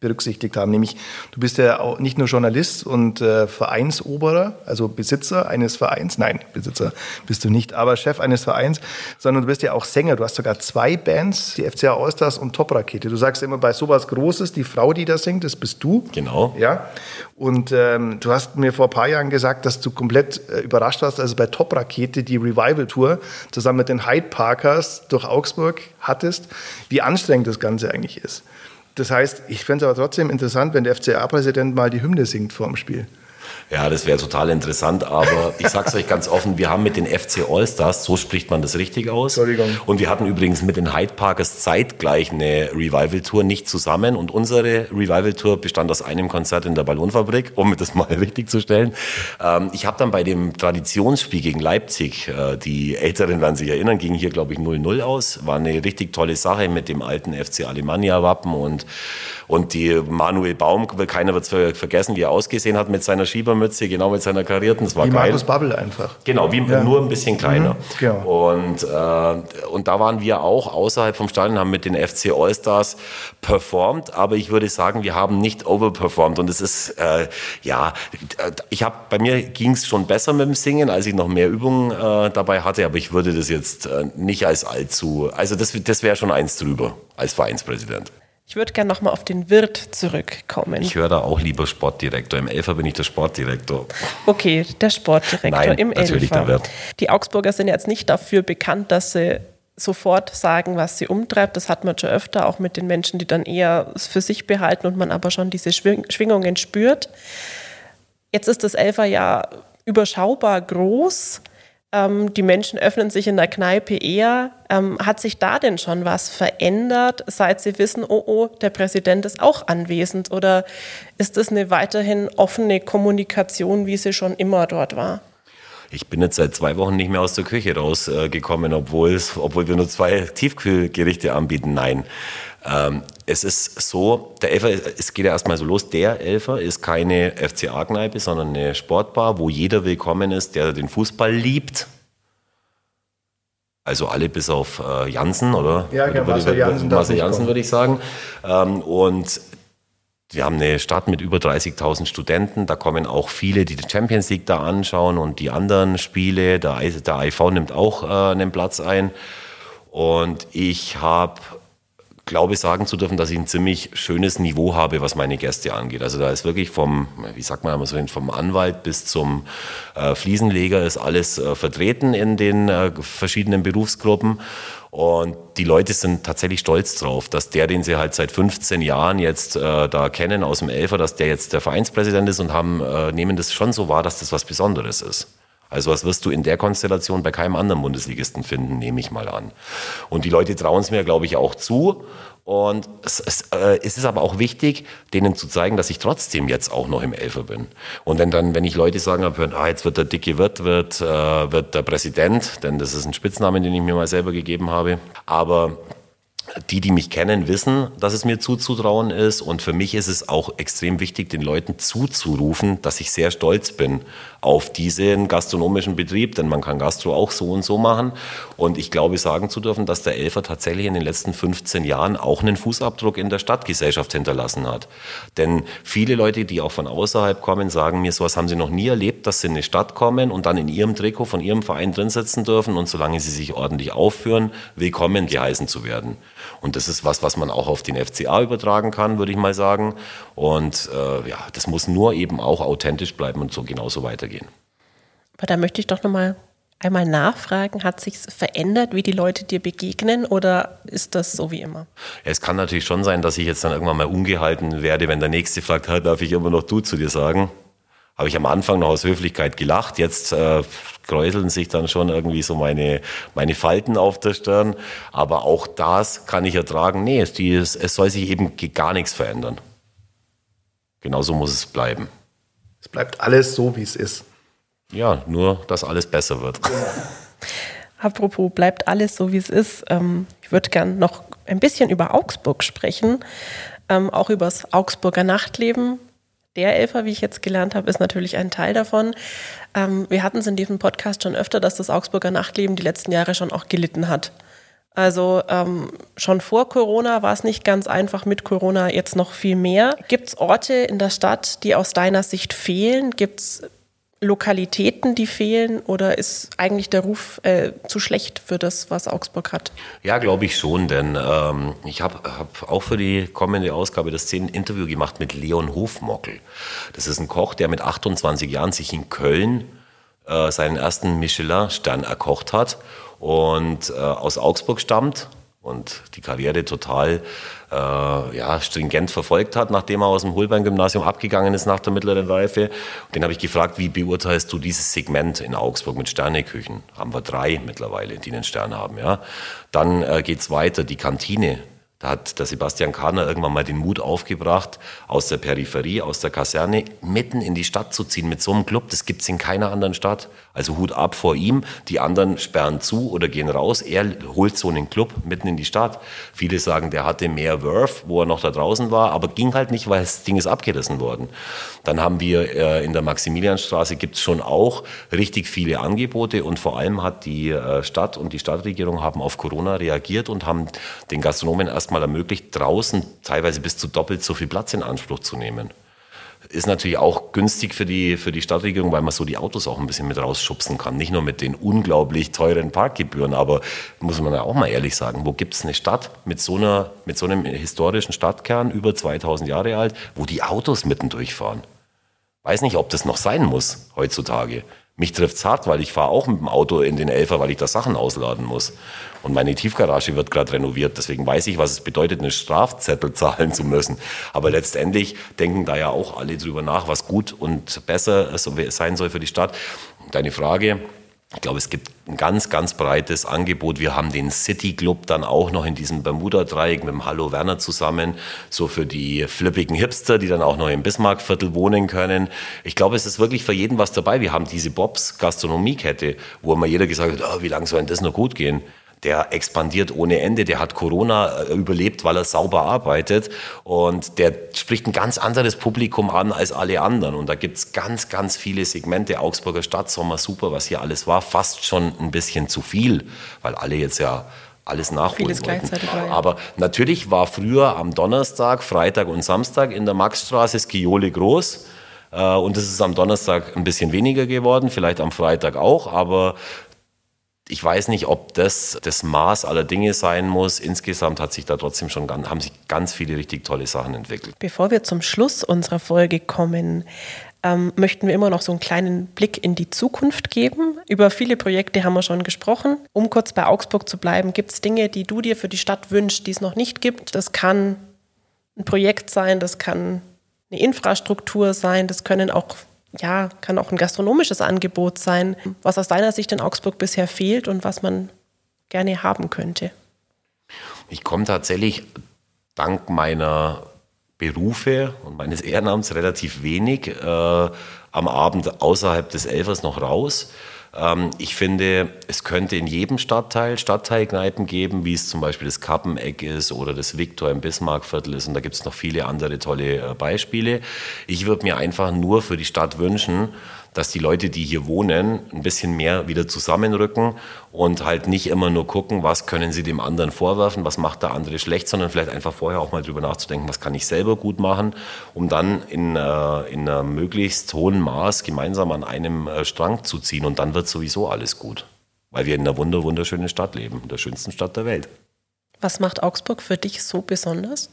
berücksichtigt haben. Nämlich, du bist ja auch nicht nur Journalist und äh, Vereinsoberer, also Besitzer eines Vereins. Nein, Besitzer bist du nicht, aber Chef eines Vereins, sondern du bist ja auch Sänger. Du hast sogar zwei Bands, die FCA Allstars und Top Rakete. Du sagst immer bei sowas Großes, die Frau, die da singt, das bist du. Genau. Ja. Und ähm, du hast mir vor ein paar Jahren gesagt, dass du komplett äh, überrascht warst, also bei Top Rakete die Revival Tour zusammen mit den Hyde Parkers durch Augsburg hattest, wie anstrengend das Ganze eigentlich ist. Das heißt, ich fände es aber trotzdem interessant, wenn der FCA-Präsident mal die Hymne singt vor dem Spiel. Ja, das wäre total interessant, aber ich sag's euch ganz offen, wir haben mit den FC Allstars, so spricht man das richtig aus. Entschuldigung. Und wir hatten übrigens mit den Hyde Parkers zeitgleich eine Revival-Tour nicht zusammen und unsere Revival-Tour bestand aus einem Konzert in der Ballonfabrik, um das mal [laughs] richtig zu stellen. Ähm, ich habe dann bei dem Traditionsspiel gegen Leipzig, äh, die Älteren werden sich erinnern, ging hier glaube ich 0-0 aus, war eine richtig tolle Sache mit dem alten FC Alemannia-Wappen und und die Manuel Baum, keiner wird es vergessen, wie er ausgesehen hat mit seiner Schiebermütze, genau mit seiner karierten. Das war wie geil. Markus Bubble einfach. Genau, wie, ja. nur ein bisschen kleiner. Mhm, genau. und, äh, und da waren wir auch außerhalb vom Stadion, haben mit den FC Allstars performt, aber ich würde sagen, wir haben nicht overperformed. Und es ist, äh, ja, ich habe, bei mir ging es schon besser mit dem Singen, als ich noch mehr Übungen äh, dabei hatte, aber ich würde das jetzt äh, nicht als allzu, also das, das wäre schon eins drüber als Vereinspräsident. Ich würde gerne nochmal auf den Wirt zurückkommen. Ich höre da auch lieber Sportdirektor. Im Elfer bin ich der Sportdirektor. Okay, der Sportdirektor Nein, im natürlich Elfer. Der Wirt. Die Augsburger sind jetzt nicht dafür bekannt, dass sie sofort sagen, was sie umtreibt. Das hat man schon öfter, auch mit den Menschen, die dann eher für sich behalten und man aber schon diese Schwingungen spürt. Jetzt ist das Elfer ja überschaubar groß ähm, die Menschen öffnen sich in der Kneipe eher. Ähm, hat sich da denn schon was verändert, seit sie wissen, oh oh, der Präsident ist auch anwesend? Oder ist es eine weiterhin offene Kommunikation, wie sie schon immer dort war? Ich bin jetzt seit zwei Wochen nicht mehr aus der Küche rausgekommen, obwohl, obwohl wir nur zwei Tiefkühlgerichte anbieten. Nein. Ähm, es ist so, der Elfer, es geht ja erstmal so los, der Elfer ist keine FCA-Kneipe, sondern eine Sportbar, wo jeder willkommen ist, der den Fußball liebt. Also alle bis auf äh, Jansen, oder? Ja, genau, Marcel Jansen. Marcel Jansen würde ich sagen. Ähm, und wir haben eine Stadt mit über 30.000 Studenten. Da kommen auch viele, die die Champions League da anschauen und die anderen Spiele. Der, der IV nimmt auch äh, einen Platz ein. Und ich habe glaube sagen zu dürfen, dass ich ein ziemlich schönes Niveau habe, was meine Gäste angeht. Also da ist wirklich vom, wie sagt man immer so, vom Anwalt bis zum äh, Fliesenleger ist alles äh, vertreten in den äh, verschiedenen Berufsgruppen. Und die Leute sind tatsächlich stolz drauf, dass der, den sie halt seit 15 Jahren jetzt äh, da kennen aus dem Elfer, dass der jetzt der Vereinspräsident ist und haben, äh, nehmen das schon so wahr, dass das was Besonderes ist. Also was wirst du in der Konstellation bei keinem anderen Bundesligisten finden, nehme ich mal an. Und die Leute trauen es mir, glaube ich, auch zu. Und es, es, äh, es, ist aber auch wichtig, denen zu zeigen, dass ich trotzdem jetzt auch noch im Elfer bin. Und wenn dann, wenn ich Leute sagen habe, ah, jetzt wird der dicke Wirt, wird, äh, wird der Präsident, denn das ist ein Spitzname, den ich mir mal selber gegeben habe. Aber die, die mich kennen, wissen, dass es mir zuzutrauen ist. Und für mich ist es auch extrem wichtig, den Leuten zuzurufen, dass ich sehr stolz bin auf diesen gastronomischen Betrieb, denn man kann Gastro auch so und so machen. Und ich glaube, sagen zu dürfen, dass der Elfer tatsächlich in den letzten 15 Jahren auch einen Fußabdruck in der Stadtgesellschaft hinterlassen hat. Denn viele Leute, die auch von außerhalb kommen, sagen mir, sowas haben sie noch nie erlebt, dass sie in eine Stadt kommen und dann in ihrem Trikot von ihrem Verein drin sitzen dürfen und solange sie sich ordentlich aufführen, willkommen geheißen zu werden. Und das ist was, was man auch auf den FCA übertragen kann, würde ich mal sagen. Und äh, ja, das muss nur eben auch authentisch bleiben und so genauso weitergehen. Aber da möchte ich doch nochmal einmal nachfragen, hat sich verändert, wie die Leute dir begegnen oder ist das so wie immer? Es kann natürlich schon sein, dass ich jetzt dann irgendwann mal ungehalten werde, wenn der Nächste fragt, darf ich immer noch du zu dir sagen? Habe ich am Anfang noch aus Höflichkeit gelacht, jetzt äh, kräuseln sich dann schon irgendwie so meine, meine Falten auf der Stirn. Aber auch das kann ich ertragen. Nee, es, die, es soll sich eben gar nichts verändern. Genauso muss es bleiben. Es bleibt alles so, wie es ist. Ja, nur, dass alles besser wird. [laughs] Apropos, bleibt alles so, wie es ist. Ähm, ich würde gern noch ein bisschen über Augsburg sprechen, ähm, auch über das Augsburger Nachtleben. Der Elfer, wie ich jetzt gelernt habe, ist natürlich ein Teil davon. Ähm, wir hatten es in diesem Podcast schon öfter, dass das Augsburger Nachtleben die letzten Jahre schon auch gelitten hat. Also ähm, schon vor Corona war es nicht ganz einfach, mit Corona jetzt noch viel mehr. Gibt es Orte in der Stadt, die aus deiner Sicht fehlen? Gibt es Lokalitäten, die fehlen oder ist eigentlich der Ruf äh, zu schlecht für das, was Augsburg hat? Ja, glaube ich schon, denn ähm, ich habe hab auch für die kommende Ausgabe das 10 Interview gemacht mit Leon Hofmockel. Das ist ein Koch, der mit 28 Jahren sich in Köln äh, seinen ersten Michelin-Stern erkocht hat und äh, aus Augsburg stammt und die Karriere total äh, ja, stringent verfolgt hat, nachdem er aus dem Holbein-Gymnasium abgegangen ist nach der mittleren Reife. Den habe ich gefragt, wie beurteilst du dieses Segment in Augsburg mit Sterneküchen? Haben wir drei mittlerweile, die einen Stern haben. Ja? Dann äh, es weiter, die Kantine. Da hat der Sebastian Kahner irgendwann mal den Mut aufgebracht, aus der Peripherie, aus der Kaserne, mitten in die Stadt zu ziehen mit so einem Club. Das gibt's in keiner anderen Stadt. Also Hut ab vor ihm. Die anderen sperren zu oder gehen raus. Er holt so einen Club mitten in die Stadt. Viele sagen, der hatte mehr Wurf, wo er noch da draußen war, aber ging halt nicht, weil das Ding ist abgerissen worden. Dann haben wir äh, in der Maximilianstraße gibt's schon auch richtig viele Angebote und vor allem hat die äh, Stadt und die Stadtregierung haben auf Corona reagiert und haben den Gastronomen erstmal ermöglicht, draußen teilweise bis zu doppelt so viel Platz in Anspruch zu nehmen. Ist natürlich auch günstig für die, für die Stadtregierung, weil man so die Autos auch ein bisschen mit rausschubsen kann. Nicht nur mit den unglaublich teuren Parkgebühren, aber muss man ja auch mal ehrlich sagen, wo gibt es eine Stadt mit so, einer, mit so einem historischen Stadtkern, über 2000 Jahre alt, wo die Autos mitten durchfahren? Weiß nicht, ob das noch sein muss heutzutage. Mich trifft's hart, weil ich fahre auch mit dem Auto in den Elfer, weil ich da Sachen ausladen muss. Und meine Tiefgarage wird gerade renoviert. Deswegen weiß ich, was es bedeutet, eine Strafzettel zahlen zu müssen. Aber letztendlich denken da ja auch alle drüber nach, was gut und besser sein soll für die Stadt. Deine Frage, ich glaube, es gibt ein ganz, ganz breites Angebot. Wir haben den City Club dann auch noch in diesem Bermuda-Dreieck mit dem Hallo Werner zusammen, so für die flippigen Hipster, die dann auch noch im Bismarckviertel wohnen können. Ich glaube, es ist wirklich für jeden was dabei. Wir haben diese Bobs Gastronomiekette, wo immer jeder gesagt hat, oh, wie lange soll denn das noch gut gehen? Der expandiert ohne Ende, der hat Corona äh, überlebt, weil er sauber arbeitet. Und der spricht ein ganz anderes Publikum an als alle anderen. Und da gibt's ganz, ganz viele Segmente, Augsburger Stadtsommer, super, was hier alles war, fast schon ein bisschen zu viel, weil alle jetzt ja alles nachholen Vieles wollten. Aber natürlich war früher am Donnerstag, Freitag und Samstag in der Maxstraße Skiole groß. Äh, und es ist am Donnerstag ein bisschen weniger geworden, vielleicht am Freitag auch, aber ich weiß nicht, ob das das Maß aller Dinge sein muss. Insgesamt hat sich da trotzdem schon haben sich ganz viele richtig tolle Sachen entwickelt. Bevor wir zum Schluss unserer Folge kommen, ähm, möchten wir immer noch so einen kleinen Blick in die Zukunft geben. Über viele Projekte haben wir schon gesprochen. Um kurz bei Augsburg zu bleiben, gibt es Dinge, die du dir für die Stadt wünschst, die es noch nicht gibt? Das kann ein Projekt sein, das kann eine Infrastruktur sein, das können auch ja, kann auch ein gastronomisches Angebot sein, was aus deiner Sicht in Augsburg bisher fehlt und was man gerne haben könnte. Ich komme tatsächlich dank meiner Berufe und meines Ehrenamts relativ wenig äh, am Abend außerhalb des Elfers noch raus. Ähm, ich finde, es könnte in jedem Stadtteil Stadtteilkneipen geben, wie es zum Beispiel das Kappeneck ist oder das Viktor im Bismarckviertel ist. Und da gibt es noch viele andere tolle äh, Beispiele. Ich würde mir einfach nur für die Stadt wünschen, dass die Leute, die hier wohnen, ein bisschen mehr wieder zusammenrücken und halt nicht immer nur gucken, was können sie dem anderen vorwerfen, was macht der andere schlecht, sondern vielleicht einfach vorher auch mal drüber nachzudenken, was kann ich selber gut machen, um dann in, äh, in einem möglichst hohen Maß gemeinsam an einem äh, Strang zu ziehen und dann wird sowieso alles gut, weil wir in einer wunder wunderschönen Stadt leben, der schönsten Stadt der Welt. Was macht Augsburg für dich so besonders?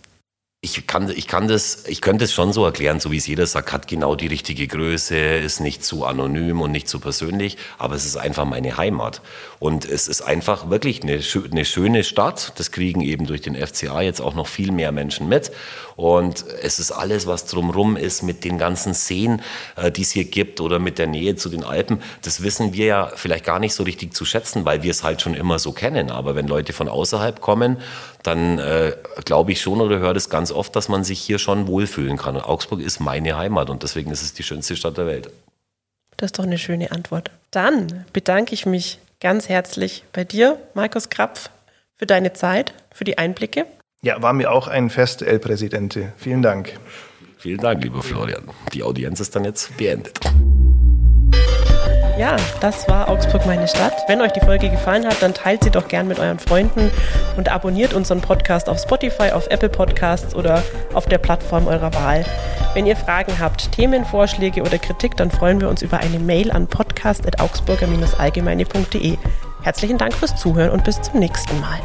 Ich kann, ich kann das, ich könnte es schon so erklären, so wie es jeder sagt, hat genau die richtige Größe, ist nicht zu anonym und nicht zu persönlich, aber es ist einfach meine Heimat. Und es ist einfach wirklich eine, eine schöne Stadt. Das kriegen eben durch den FCA jetzt auch noch viel mehr Menschen mit. Und es ist alles, was drumrum ist mit den ganzen Seen, äh, die es hier gibt oder mit der Nähe zu den Alpen. Das wissen wir ja vielleicht gar nicht so richtig zu schätzen, weil wir es halt schon immer so kennen. Aber wenn Leute von außerhalb kommen, dann äh, glaube ich schon oder höre das ganz oft, dass man sich hier schon wohlfühlen kann. Und Augsburg ist meine Heimat und deswegen ist es die schönste Stadt der Welt. Das ist doch eine schöne Antwort. Dann bedanke ich mich ganz herzlich bei dir, Markus Krapf, für deine Zeit, für die Einblicke. Ja, war mir auch ein Fest, El Presidente. Vielen Dank. Vielen Dank, lieber Florian. Die Audienz ist dann jetzt beendet. Ja, das war Augsburg meine Stadt. Wenn euch die Folge gefallen hat, dann teilt sie doch gern mit euren Freunden und abonniert unseren Podcast auf Spotify, auf Apple Podcasts oder auf der Plattform eurer Wahl. Wenn ihr Fragen habt, Themenvorschläge oder Kritik, dann freuen wir uns über eine Mail an podcast.augsburger-allgemeine.de. Herzlichen Dank fürs Zuhören und bis zum nächsten Mal.